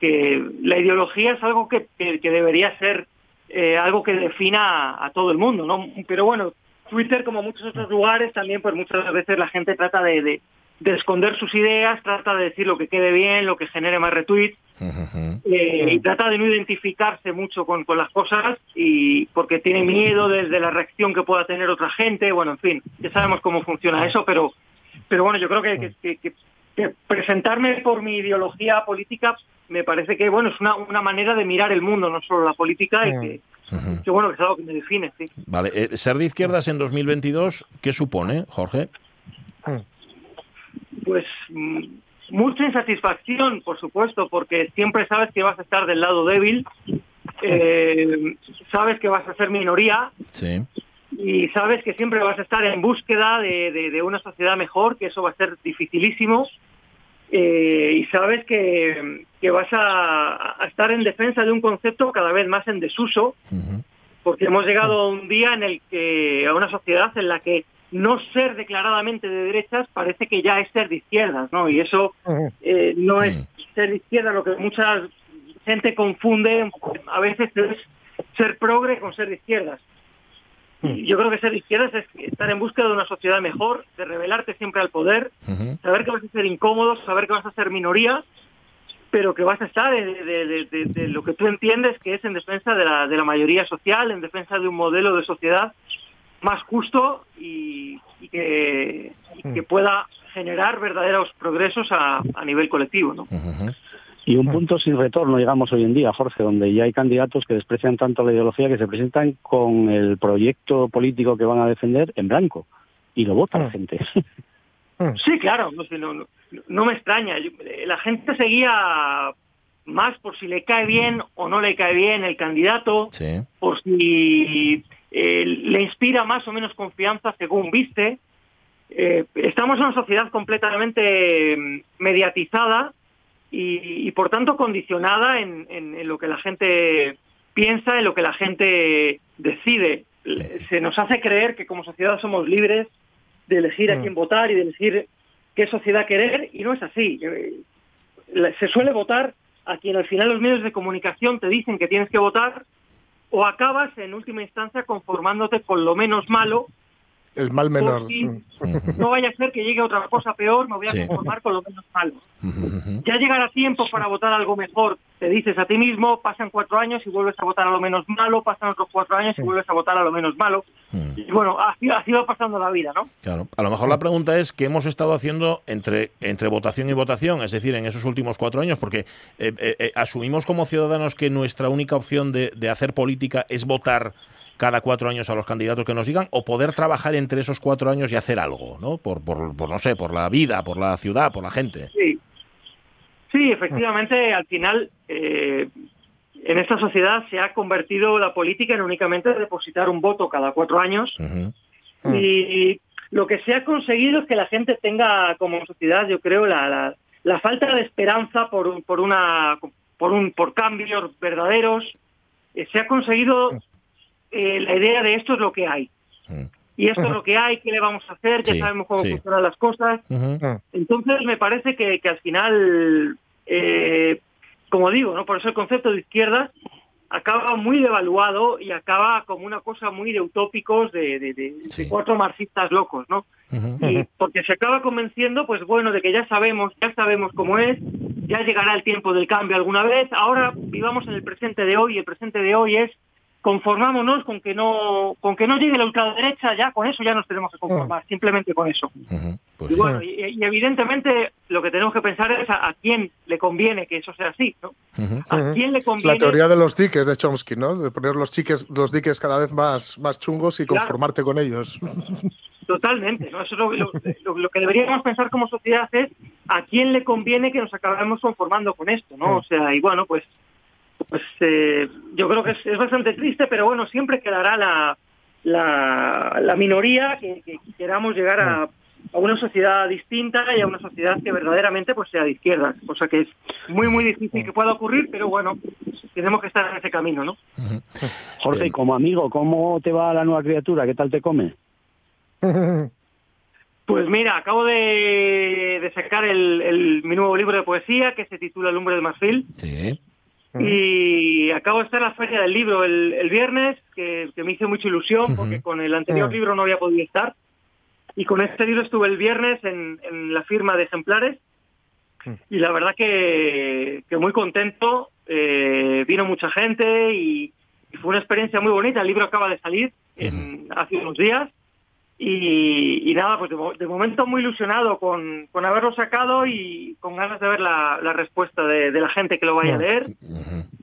que la ideología es algo que, que, debería ser eh, algo que defina a, todo el mundo no pero bueno Twitter como muchos otros lugares también pues muchas veces la gente trata de de esconder sus ideas, trata de decir lo que quede bien, lo que genere más retweets, eh, y trata de no identificarse mucho con, con, las cosas y porque tiene miedo desde la reacción que pueda tener otra gente, bueno, en fin, ya sabemos cómo funciona eso, pero, pero bueno, yo creo que, que, presentarme por mi ideología política me parece que, bueno, es una, una manera de mirar el mundo, no solo la política, y que, que bueno, que es algo que me define, sí. Vale, eh, ser de izquierdas en 2022, ¿qué supone, Jorge? Pues mm, mucha insatisfacción, por supuesto, porque siempre sabes que vas a estar del lado débil, eh, sabes que vas a ser minoría y sabes que siempre vas a estar en búsqueda de, una sociedad mejor, que eso va a ser dificilísimo. Eh, y sabes que, vas a, estar en defensa de un concepto cada vez más en desuso, porque hemos llegado a un día en el que a una sociedad en la que no ser declaradamente de derechas parece que ya es ser de izquierdas, ¿no? Y eso eh, no es ser de izquierda, lo que mucha gente confunde a veces es ser progre con ser de izquierdas. Y yo creo que ser de izquierdas es estar en búsqueda de una sociedad mejor, de revelarte siempre al poder, saber que vas a ser incómodo, saber que vas a ser minoría, pero que vas a estar de, lo que tú entiendes que es en defensa de la, de la mayoría social, en defensa de un modelo de sociedad más justo y, que, mm. pueda generar verdaderos progresos a, nivel colectivo. ¿no? Y un punto sin retorno, digamos, hoy en día, Jorge, donde ya hay candidatos que desprecian tanto la ideología que se presentan con el proyecto político que van a defender en blanco y lo vota la mm. gente. Mm. Sí, claro, no, no, me extraña. La gente seguía más por si le cae bien o no le cae bien el candidato, por si eh, le inspira más o menos confianza según viste. Eh, estamos en una sociedad completamente mm, mediatizada y, por tanto condicionada en, lo que la gente piensa, en lo que la gente decide. Se nos hace creer que como sociedad somos libres de elegir a mm. quién votar y de elegir qué sociedad querer y no es así. Eh, se suele votar a quien al final los medios de comunicación te dicen que tienes que votar o acabas en última instancia conformándote con lo menos malo El mal menor. no vaya a ser que llegue otra cosa peor, me voy a conformar con lo menos malo. Ya llegará tiempo para votar algo mejor. Te dices a ti mismo, pasan cuatro años y vuelves a votar a lo menos malo, pasan otros cuatro años y vuelves a votar a lo menos malo. Y bueno, así, sido pasando la vida, ¿no? Claro. A lo mejor la pregunta es qué hemos estado haciendo entre, entre votación y votación, es decir, en esos últimos cuatro años, porque eh, eh, eh, asumimos como ciudadanos que nuestra única opción de, de hacer política es votar cada cuatro años a los candidatos que nos digan o poder trabajar entre esos cuatro años y hacer algo, ¿no? Por, por, por no sé, por la vida, por la ciudad, por la gente. Sí, sí efectivamente, al final, eh, en esta sociedad se ha convertido la política en únicamente depositar un voto cada cuatro años y lo que se ha conseguido es que la gente tenga como sociedad, yo creo, la, la, falta de esperanza por, por una por un por cambios verdaderos. Eh, se ha conseguido eh, la idea de esto es lo que hay. Y esto es lo que hay, qué le vamos a hacer, ya sabemos cómo funcionan las cosas. Entonces me parece que, que al final, eh, como digo, ¿no? por eso el concepto de izquierda acaba muy devaluado y acaba como una cosa muy de utópicos de, de, cuatro marxistas locos, ¿no? y porque se acaba convenciendo, pues bueno, de que ya sabemos, ya sabemos cómo es, ya llegará el tiempo del cambio alguna vez, ahora vivamos en el presente de hoy, y el presente de hoy es conformámonos con que no con que no llegue la ultraderecha ya con eso ya nos tenemos que conformar simplemente con eso. Pues y bueno y, evidentemente lo que tenemos que pensar es a, quién le conviene que eso sea así ¿no? a quién le conviene la teoría de los diques de Chomsky no de poner los diques los diques cada vez más más chungos y conformarte con ellos. Totalmente ¿no? eso es lo, que deberíamos pensar como sociedad es a quién le conviene que nos acabemos conformando con esto no o sea y bueno pues pues eh, yo creo que es, bastante triste, pero bueno, siempre quedará la, la, minoría que, queramos llegar a, una sociedad distinta y a una sociedad que verdaderamente pues sea de izquierda, cosa que es muy muy difícil que pueda ocurrir, pero bueno, tenemos que estar en ese camino, ¿no? Jorge, como amigo, ¿cómo te va la nueva criatura? ¿Qué tal te come? Pues mira, acabo de, sacar el, mi nuevo libro de poesía que se titula El hombre de Marfil. Sí. Y acabo de estar en la feria del libro el, viernes, que, me hizo mucha ilusión porque con el anterior libro no había podido estar. Y con este libro estuve el viernes en, la firma de ejemplares. Y la verdad que, muy contento. Eh, vino mucha gente y, fue una experiencia muy bonita. El libro acaba de salir en, hace unos días. Y, nada, pues de, momento muy ilusionado con, con, haberlo sacado y con ganas de ver la, respuesta de, la gente que lo vaya a leer.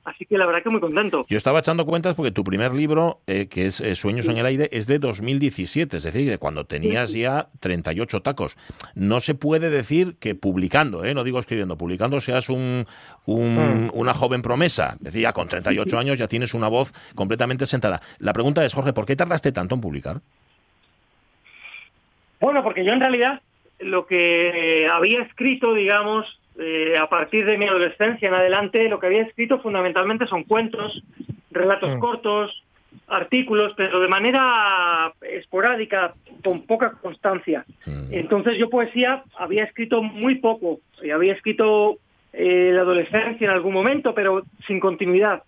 Así que la verdad que muy contento. Yo estaba echando cuentas porque tu primer libro, eh, que es eh, Sueños en el Aire, es de 2017, es decir, de cuando tenías ya 38 tacos. No se puede decir que publicando, eh, no digo escribiendo, publicando seas un, un, mm. una joven promesa. Decía, con 38 años ya tienes una voz completamente sentada. La pregunta es, Jorge, ¿por qué tardaste tanto en publicar? Bueno, porque yo en realidad lo que había escrito, digamos, eh, a partir de mi adolescencia en adelante, lo que había escrito fundamentalmente son cuentos, relatos mm. cortos, artículos, pero de manera esporádica, con poca constancia. Mm. Entonces yo poesía había escrito muy poco, y había escrito eh, la adolescencia en algún momento, pero sin continuidad.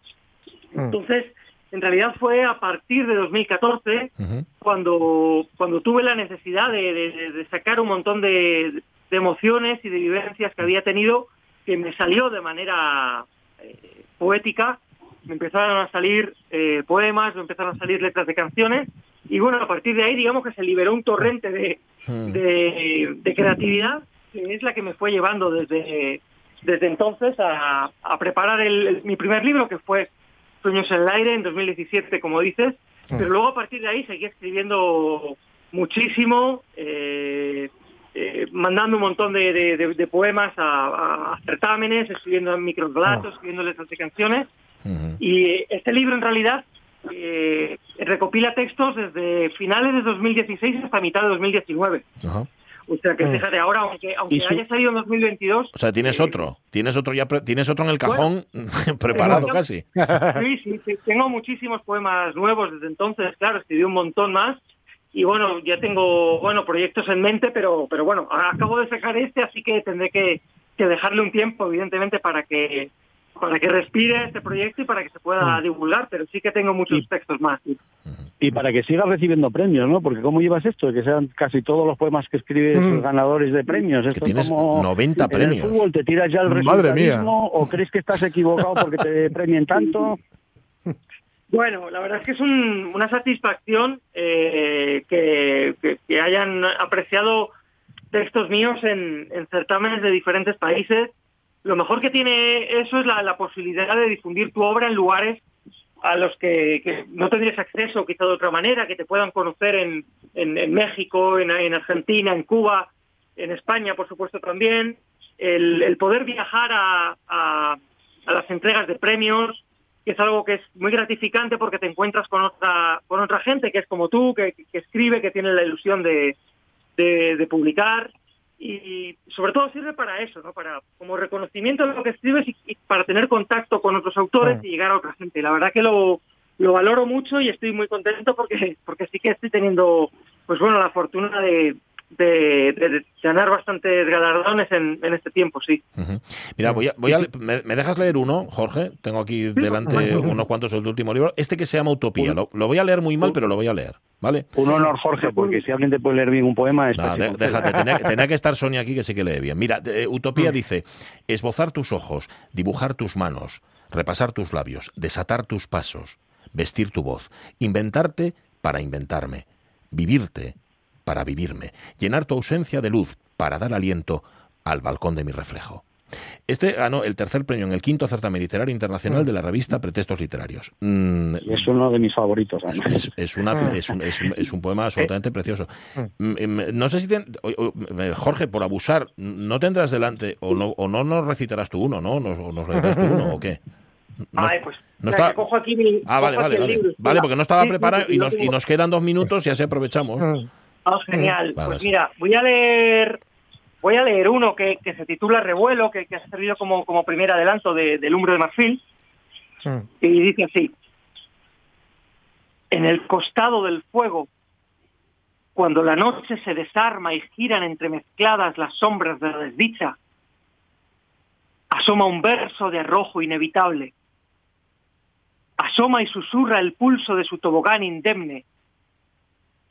Mm. Entonces, en realidad fue a partir de 2014 cuando, cuando tuve la necesidad de, sacar un montón de, emociones y de vivencias que había tenido que me salió de manera eh, poética, me empezaron a salir eh, poemas, me empezaron a salir letras de canciones. Y bueno, a partir de ahí digamos que se liberó un torrente de, de, creatividad que es la que me fue llevando desde, desde entonces a, preparar mi primer libro que fue Sueños en el Aire en 2017, como dices, mm. pero luego a partir de ahí seguí escribiendo muchísimo, eh, eh, mandando un montón de, poemas a, certámenes, escribiendo microrelatos, oh. escribiendo letras de canciones. Y este libro en realidad eh, recopila textos desde finales de 2016 hasta mitad de 2019. O sea que mm. fíjate, ahora, aunque, aunque haya salido en 2022. O sea, tienes eh, otro, tienes otro ya, tienes otro en el cajón preparado casi. Sí, sí, tengo muchísimos poemas nuevos desde entonces, claro, escribí un montón más. Y bueno, ya tengo bueno proyectos en mente, pero, pero bueno, acabo de sacar este, así que tendré que, dejarle un tiempo, evidentemente, para que para que respire este proyecto y para que se pueda divulgar, pero sí que tengo muchos textos más. Y para que sigas recibiendo premios, ¿no? Porque ¿cómo llevas esto? De que sean casi todos los poemas que escribes Mm. ganadores de premios. Esto es tienes como 90 en premios. el fútbol te tiras ya el Madre mía. o crees que estás equivocado porque te premien tanto. Bueno, la verdad es que es un- una satisfacción eh, que, que- que hayan apreciado textos míos en, en certámenes de diferentes países. Lo mejor que tiene eso es la, posibilidad de difundir tu obra en lugares a los que, no tendrías acceso quizá de otra manera, que te puedan conocer en, México, en, en Argentina, en Cuba, en España, por supuesto también. El, poder viajar a, las entregas de premios, que es algo que es muy gratificante porque te encuentras con otra con otra gente que es como tú, que, que escribe, que tiene la ilusión de publicar y sobre todo sirve para eso, ¿no? Para como reconocimiento de lo que escribes y, y para tener contacto con otros autores y llegar a otra gente. La verdad que lo, lo valoro mucho y estoy muy contento porque porque sí que estoy teniendo pues bueno la fortuna de de, de- de ganar bastantes galardones en, en este tiempo, sí. Mira, voy a, voy a me, me dejas leer uno, Jorge? Tengo aquí delante unos cuantos del último libro. Este que se llama Utopía. Lo, lo voy a leer muy mal, pero lo voy a leer, ¿vale? Un honor, Jorge, porque si alguien te puede leer bien un poema es No, de- déjate, tenía, tenía que estar Sonia aquí que sí que lee bien. Mira, de- Utopía dice, esbozar tus ojos, dibujar tus manos, repasar tus labios, desatar tus pasos, vestir tu voz, inventarte para inventarme, vivirte para vivirme, llenar tu ausencia de luz para dar aliento al balcón de mi reflejo. Este ganó el tercer premio en el quinto certamen literario internacional de la revista Pretextos Literarios. Mm, es uno de mis favoritos. además. es, es una, es, un, es un- es un poema absolutamente precioso. Mm, mm, No sé si, ten- o- o- eh, Jorge, por abusar, no tendrás delante, o no, o no nos recitarás tú uno, ¿no? ¿Nos, o nos leerás tú uno o qué? No, Ay, pues, no mira, está- que cojo aquí mi- Ah, vale, cojo vale, aquí el vale. libro, Vale, porque no estaba Sí, preparado sí, y nos quedan dos minutos y así aprovechamos. Ah, genial. Vale, pues sí. mira, voy a leer voy a leer uno que, que se titula Revuelo, que, que ha servido como, como primer adelanto de, del Umbro de Marfil, y dice así. En el costado del fuego, cuando la noche se desarma y giran entremezcladas las sombras de la desdicha, asoma un verso de arrojo inevitable. Asoma y susurra el pulso de su tobogán indemne,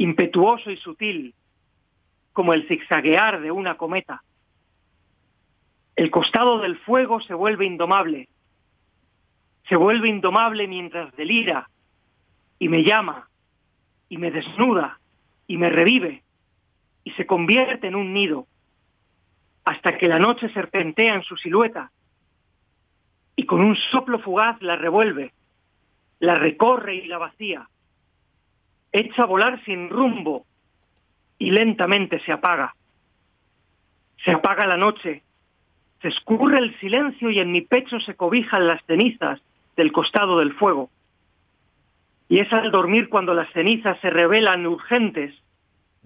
impetuoso y sutil, como el zigzaguear de una cometa. El costado del fuego se vuelve indomable, se vuelve indomable mientras delira y me llama y me desnuda y me revive y se convierte en un nido hasta que la noche serpentea en su silueta y con un soplo fugaz la revuelve, la recorre y la vacía, echa a volar sin rumbo y lentamente se apaga. Se apaga la noche, se escurre el silencio y en mi pecho se cobijan las cenizas del costado del fuego. Y es al dormir cuando las cenizas se revelan urgentes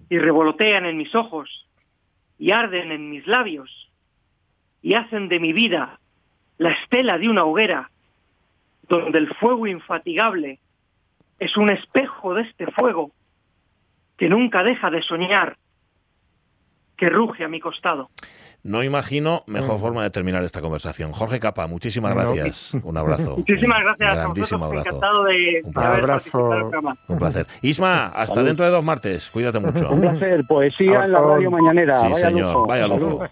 y revolotean en mis ojos y arden en mis labios y hacen de mi vida la estela de una hoguera donde el fuego infatigable es un espejo de este fuego que nunca deja de soñar, que ruge a mi costado. No imagino mejor forma de terminar esta conversación. Jorge Capa, muchísimas No. gracias. Un abrazo. Muchísimas gracias a Grandísimo vosotros, abrazo. encantado de, Un haber abrazo. Un placer. Isma, hasta Salud. dentro de dos martes. Cuídate mucho. Un placer, poesía en la radio mañanera. Sí, Vaya señor. lujo. Vaya lujo.